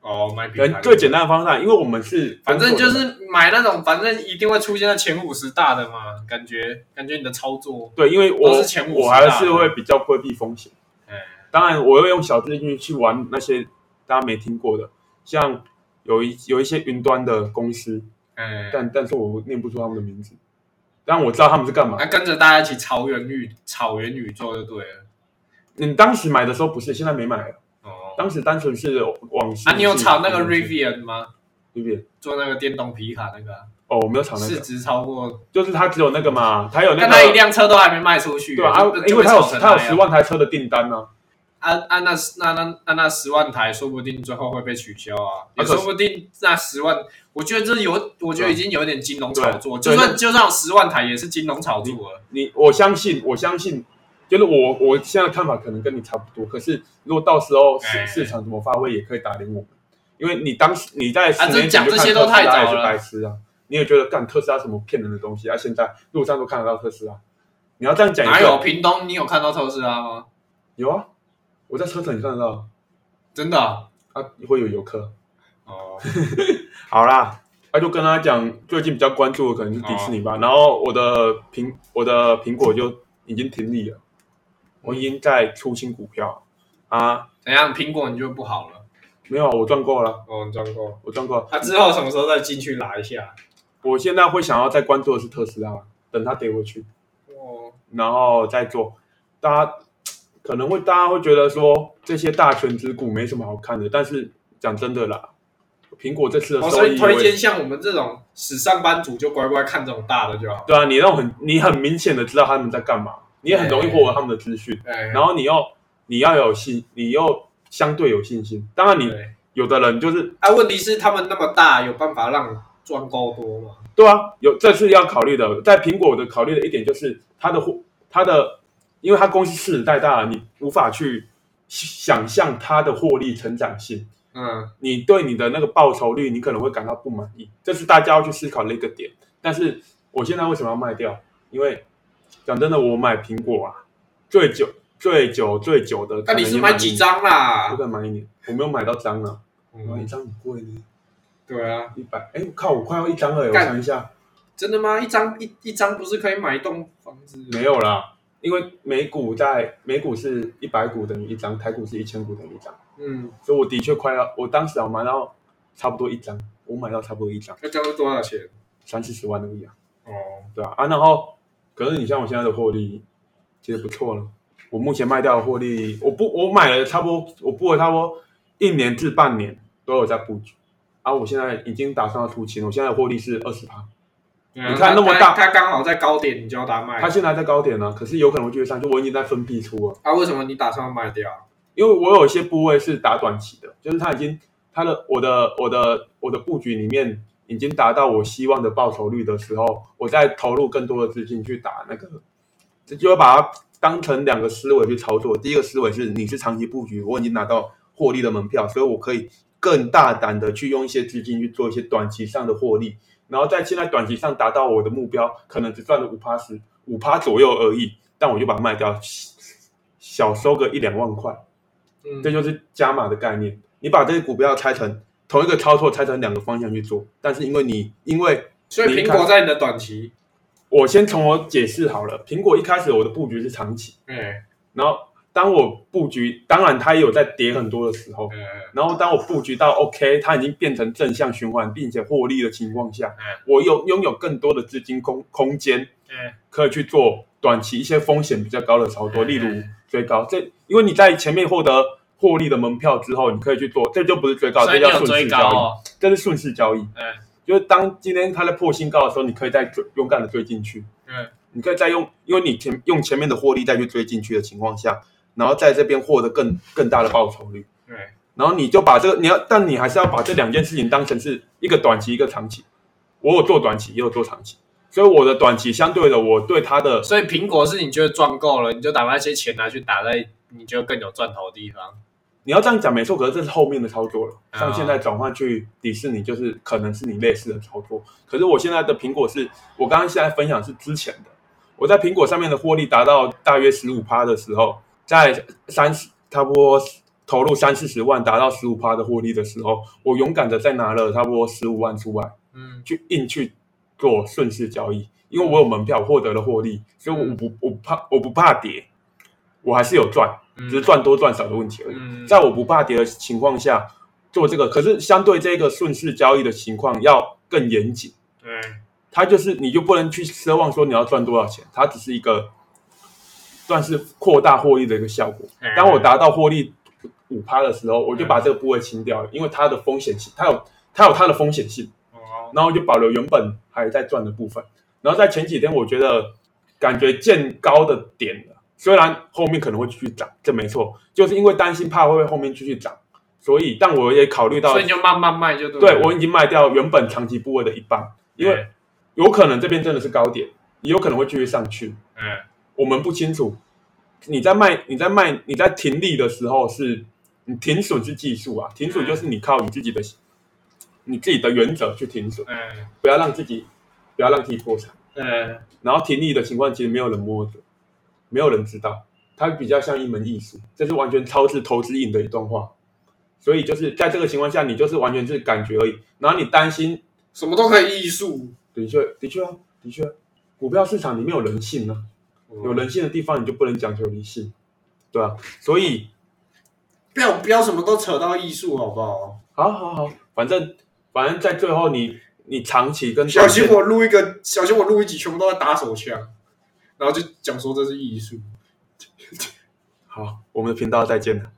哦，买品牌
最简单的方法，因为我们是
反正就是买那种，反正一定会出现在前五十大的嘛，感觉感觉你的操作，
对，因为我
都是前五十
我还是会比较规避风险。
哎，
当然，我会用小资金去玩那些大家没听过的，像有一有一些云端的公司，
哎，
但但是我念不出他们的名字，但我知道他们是干嘛
那。跟着大家一起草原宇草原宇宙就对了。
你当时买的时候不是，现在没买了。
哦，
当时单纯是往事。
啊，你有炒那个
对
Rivian 吗？
不对？
做那个电动皮卡那个啊，
哦，我没有炒那个，
市值超过，
就是它只有那个嘛，它有那
但他一辆车都还没卖出去，
对吧？啊，因为它有它有十万台车的订单呢。
啊啊，那那那那那十万台，说不定最后会被取消啊，也说不定那十万，我觉得这有，我觉得已经有点金融炒作，就算就算有十万台，也是金融炒作了。
你我相信，我相信，就是我我现在的看法可能跟你差不多。可是如果到时候市
哎
市场怎么发挥，也可以打脸我们，因为你当时你在十
啊这
年前就看
讲这些都
特斯拉也是
太早了
白痴啊，你也觉得干特斯拉什么骗人的东西啊？现在路上都看得到特斯拉，你要这样讲
哪有屏东？你有看到特斯拉吗？
有啊，我在车城也看得到
真的啊？
啊，会有游客。
哦，
好啦，那、就跟他讲，最近比较关注的可能是迪士尼吧。然后我的苹我的苹果就已经停利了，我已经在出新股票啊，
怎样？苹果你就不好了？
没有，我赚够了，
哦，你赚够。
我赚够了。
他之后什么时候再进去拿一下？
我现在会想要再关注的是特斯拉，等它跌回去，
哦，
然后再做。大家可能会大家会觉得说这些大权之股没什么好看的，但是讲真的啦，苹果这次的
哦，
收益
推荐像我们这种死上班族就乖乖看这种大的就好。
对啊，你那种很你很明显的知道他们在干嘛，你也很容易获得他们的资讯。
哎，
然后你又你要有信，你又相对有信心。当然你，有的人就是
啊，问题是他们那么大，有办法让你赚够多吗？
对啊，有这是要考虑的。在苹果的考虑的一点就是它的获它的，因为它公司市值太大了，你无法去想象它的获利成长性。
嗯，
你对你的那个报酬率，你可能会感到不满意，这是大家要去思考的一个点。但是我现在为什么要卖掉？因为讲真的，我买苹果啊，最久、最久、最久的，
那你是买几？张
我
啦？
可能买一年，我没有买到张啊，买，一
嗯，
张很贵呢，
对啊，
一百，哎，靠，我快要一张了，我
干
想一下，
真的吗？一张一一张不是可以买一栋房子？
没有啦，因为美股在美股是一百股等于一张，台股是一千股等于一张，
嗯，
所以我的确快要，我当时我买到差不多一张，我买到差不多一张，
那这样是多少钱？
三四十万而已啊。
哦，
对啊，啊，然后可是你像我现在的获利，其实不错了。我目前卖掉的获利，我不我买了差不多，我布了差不多一年至半年都有在布局。啊，我现在已经打算要出清，我现在的获利是二十趴，
你
看那么大
它刚好在高点，你就要它卖。
它现在在高点呢，可是有可能会继续上，就我已经在分批出了。
啊，为什么你打算要卖掉？
因为我有一些部位是打短期的，就是它已经它的我的我的我的布局里面已经达到我希望的报酬率的时候，我再投入更多的资金去打那个，这就会把它当成两个思维去操作。第一个思维是你是长期布局，我已经拿到获利的门票，所以我可以更大胆的去用一些资金去做一些短期上的获利，然后在现在短期上达到我的目标，可能只赚了五趴十五趴左右而已，但我就把它卖掉，小收个一两万块。
嗯
这就是加码的概念。你把这个股票拆成同一个操作，拆成两个方向去做，但是因为你因为
所以苹果在你的短期，
我先从我解释好了，苹果一开始我的布局是长期，
嗯
然后当我布局，当然它也有在跌很多的时候，
哎
然后当我布局到 OK，它已经变成正向循环，并且获利的情况下，
哎
我有拥有更多的资金空空间，
哎，
可以去做短期一些风险比较高的操作，
嗯
例如追高。这因为你在前面获得获利的门票之后，你可以去做，这就不是追高，这叫顺势交易，
哦，
这是顺势交易。
哎
就是当今天它在破新高的时候，你可以再追勇敢的追进去，
嗯。
你可以再用，因为你前用前面的获利再去追进去的情况下，然后在这边获得更更大的报酬率。
对
然后你就把这个，你要，但你还是要把这两件事情当成是一个短期，一个长期。我有做短期，也有做长期，所以我的短期相对的，我对它的
所以苹果是你觉得赚够了，你就把那些钱拿去打在你觉得更有赚头的地方。
你要这样讲没错，可是这是后面的操作了。
啊
像现在转换去迪士尼，就是可能是你类似的操作。可是我现在的苹果是我刚刚现在分享是之前的，我在苹果上面的获利达到大约十五趴的时候，在三十差不多投入三四十万达到十五趴的获利的时候，我勇敢的再拿了差不多十五万出来，
嗯。
去硬去做顺势交易，因为我有门票获得了获利，所以我不我不怕我不怕跌，我还是有赚，只是赚多赚少的问题而已。
嗯，
在我不怕跌的情况下做这个，可是相对这个顺势交易的情况要更严谨。
对，
它就是你就不能去奢望说你要赚多少钱，它只是一个算是扩大获利的一个效果。
嗯
当我达到获利五趴的时候，我就把这个部位清掉了，因为它的风险性，它有它有它的风险性，
哦，
然后就保留原本还在赚的部分。然后在前几天，我觉得感觉见高的点了，虽然后面可能会继续涨，这没错，就是因为担心怕会不会后面继续涨，所以但我也考虑到
所以，你就慢慢卖就对了。
对我已经卖掉原本长期部位的一半，因为
嗯
有可能这边真的是高点，也有可能会继续上去，
嗯
我们不清楚。你在卖，你在卖，你在停利的时候是，你停损是技术啊，停损就是你靠你自己的，你自己的原则去停损，
嗯
不要让自己，不要让自己破产。
嗯
然后停利的情况，其实没有人摸着，没有人知道，它比较像一门艺术，这是完全超自投资瘾的一段话。所以就是在这个情况下，你就是完全是感觉而已。然后你担心，
什么都可以艺术，
的确，的确啊，的确，股票市场里面有人性啊，有人性的地方你就不能讲求理性，对啊。所以，
不要不要什么都扯到艺术，好不好？
好好好，反正反正在最后你你长期跟
小心我录一个，小心我录一集全部都在打手枪，然后就讲说这是艺术。
好，我们的频道再见了。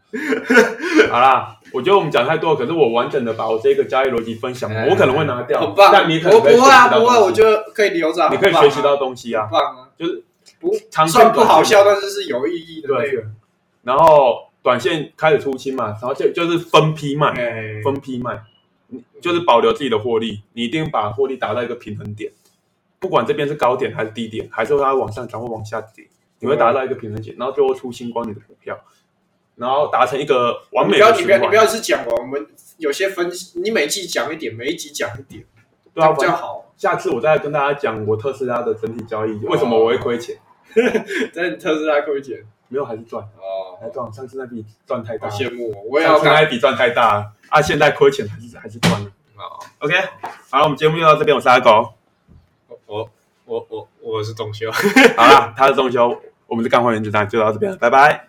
好啦，我觉得我们讲太多，可是我完整的把我这个交易逻辑分享完，我可能会拿掉，
很棒，
但你可能
我不会啊，不会，我
得
觉得可以留着啊，
你可以学习到东西啊
很，棒啊，
就是
不
长线
虽然不好笑，但是是有意义的。
对，然后短线开始出清嘛，然后就就是分批卖，
哎，
分批卖，你就是保留自己的获利，你一定把获利达到一个平衡点，不管这边是高点还是低点，还是它往上涨或往下跌，你会达到一个平衡点，然后最后出清光你的股票，然后达成一个完
你不要你。不要你不要是讲完，我们有些分析，你每季讲一点，每一集讲一点，
对啊，
比较好。
下次我再跟大家讲我特斯拉的整体交易，为什么我会亏钱？
在特斯拉亏钱
没有还是赚，
哦，
还赚，上次那笔赚太大
好
了，
羡慕我，我也要看
上次那一笔赚太大了啊，现在亏钱还是还是赚了。
哦。
OK，好了，我们节目就到这边，我是阿狗。
我我我我是董修。
好啦，他是中秋，我们是干货原子弹，就到这边了，拜拜。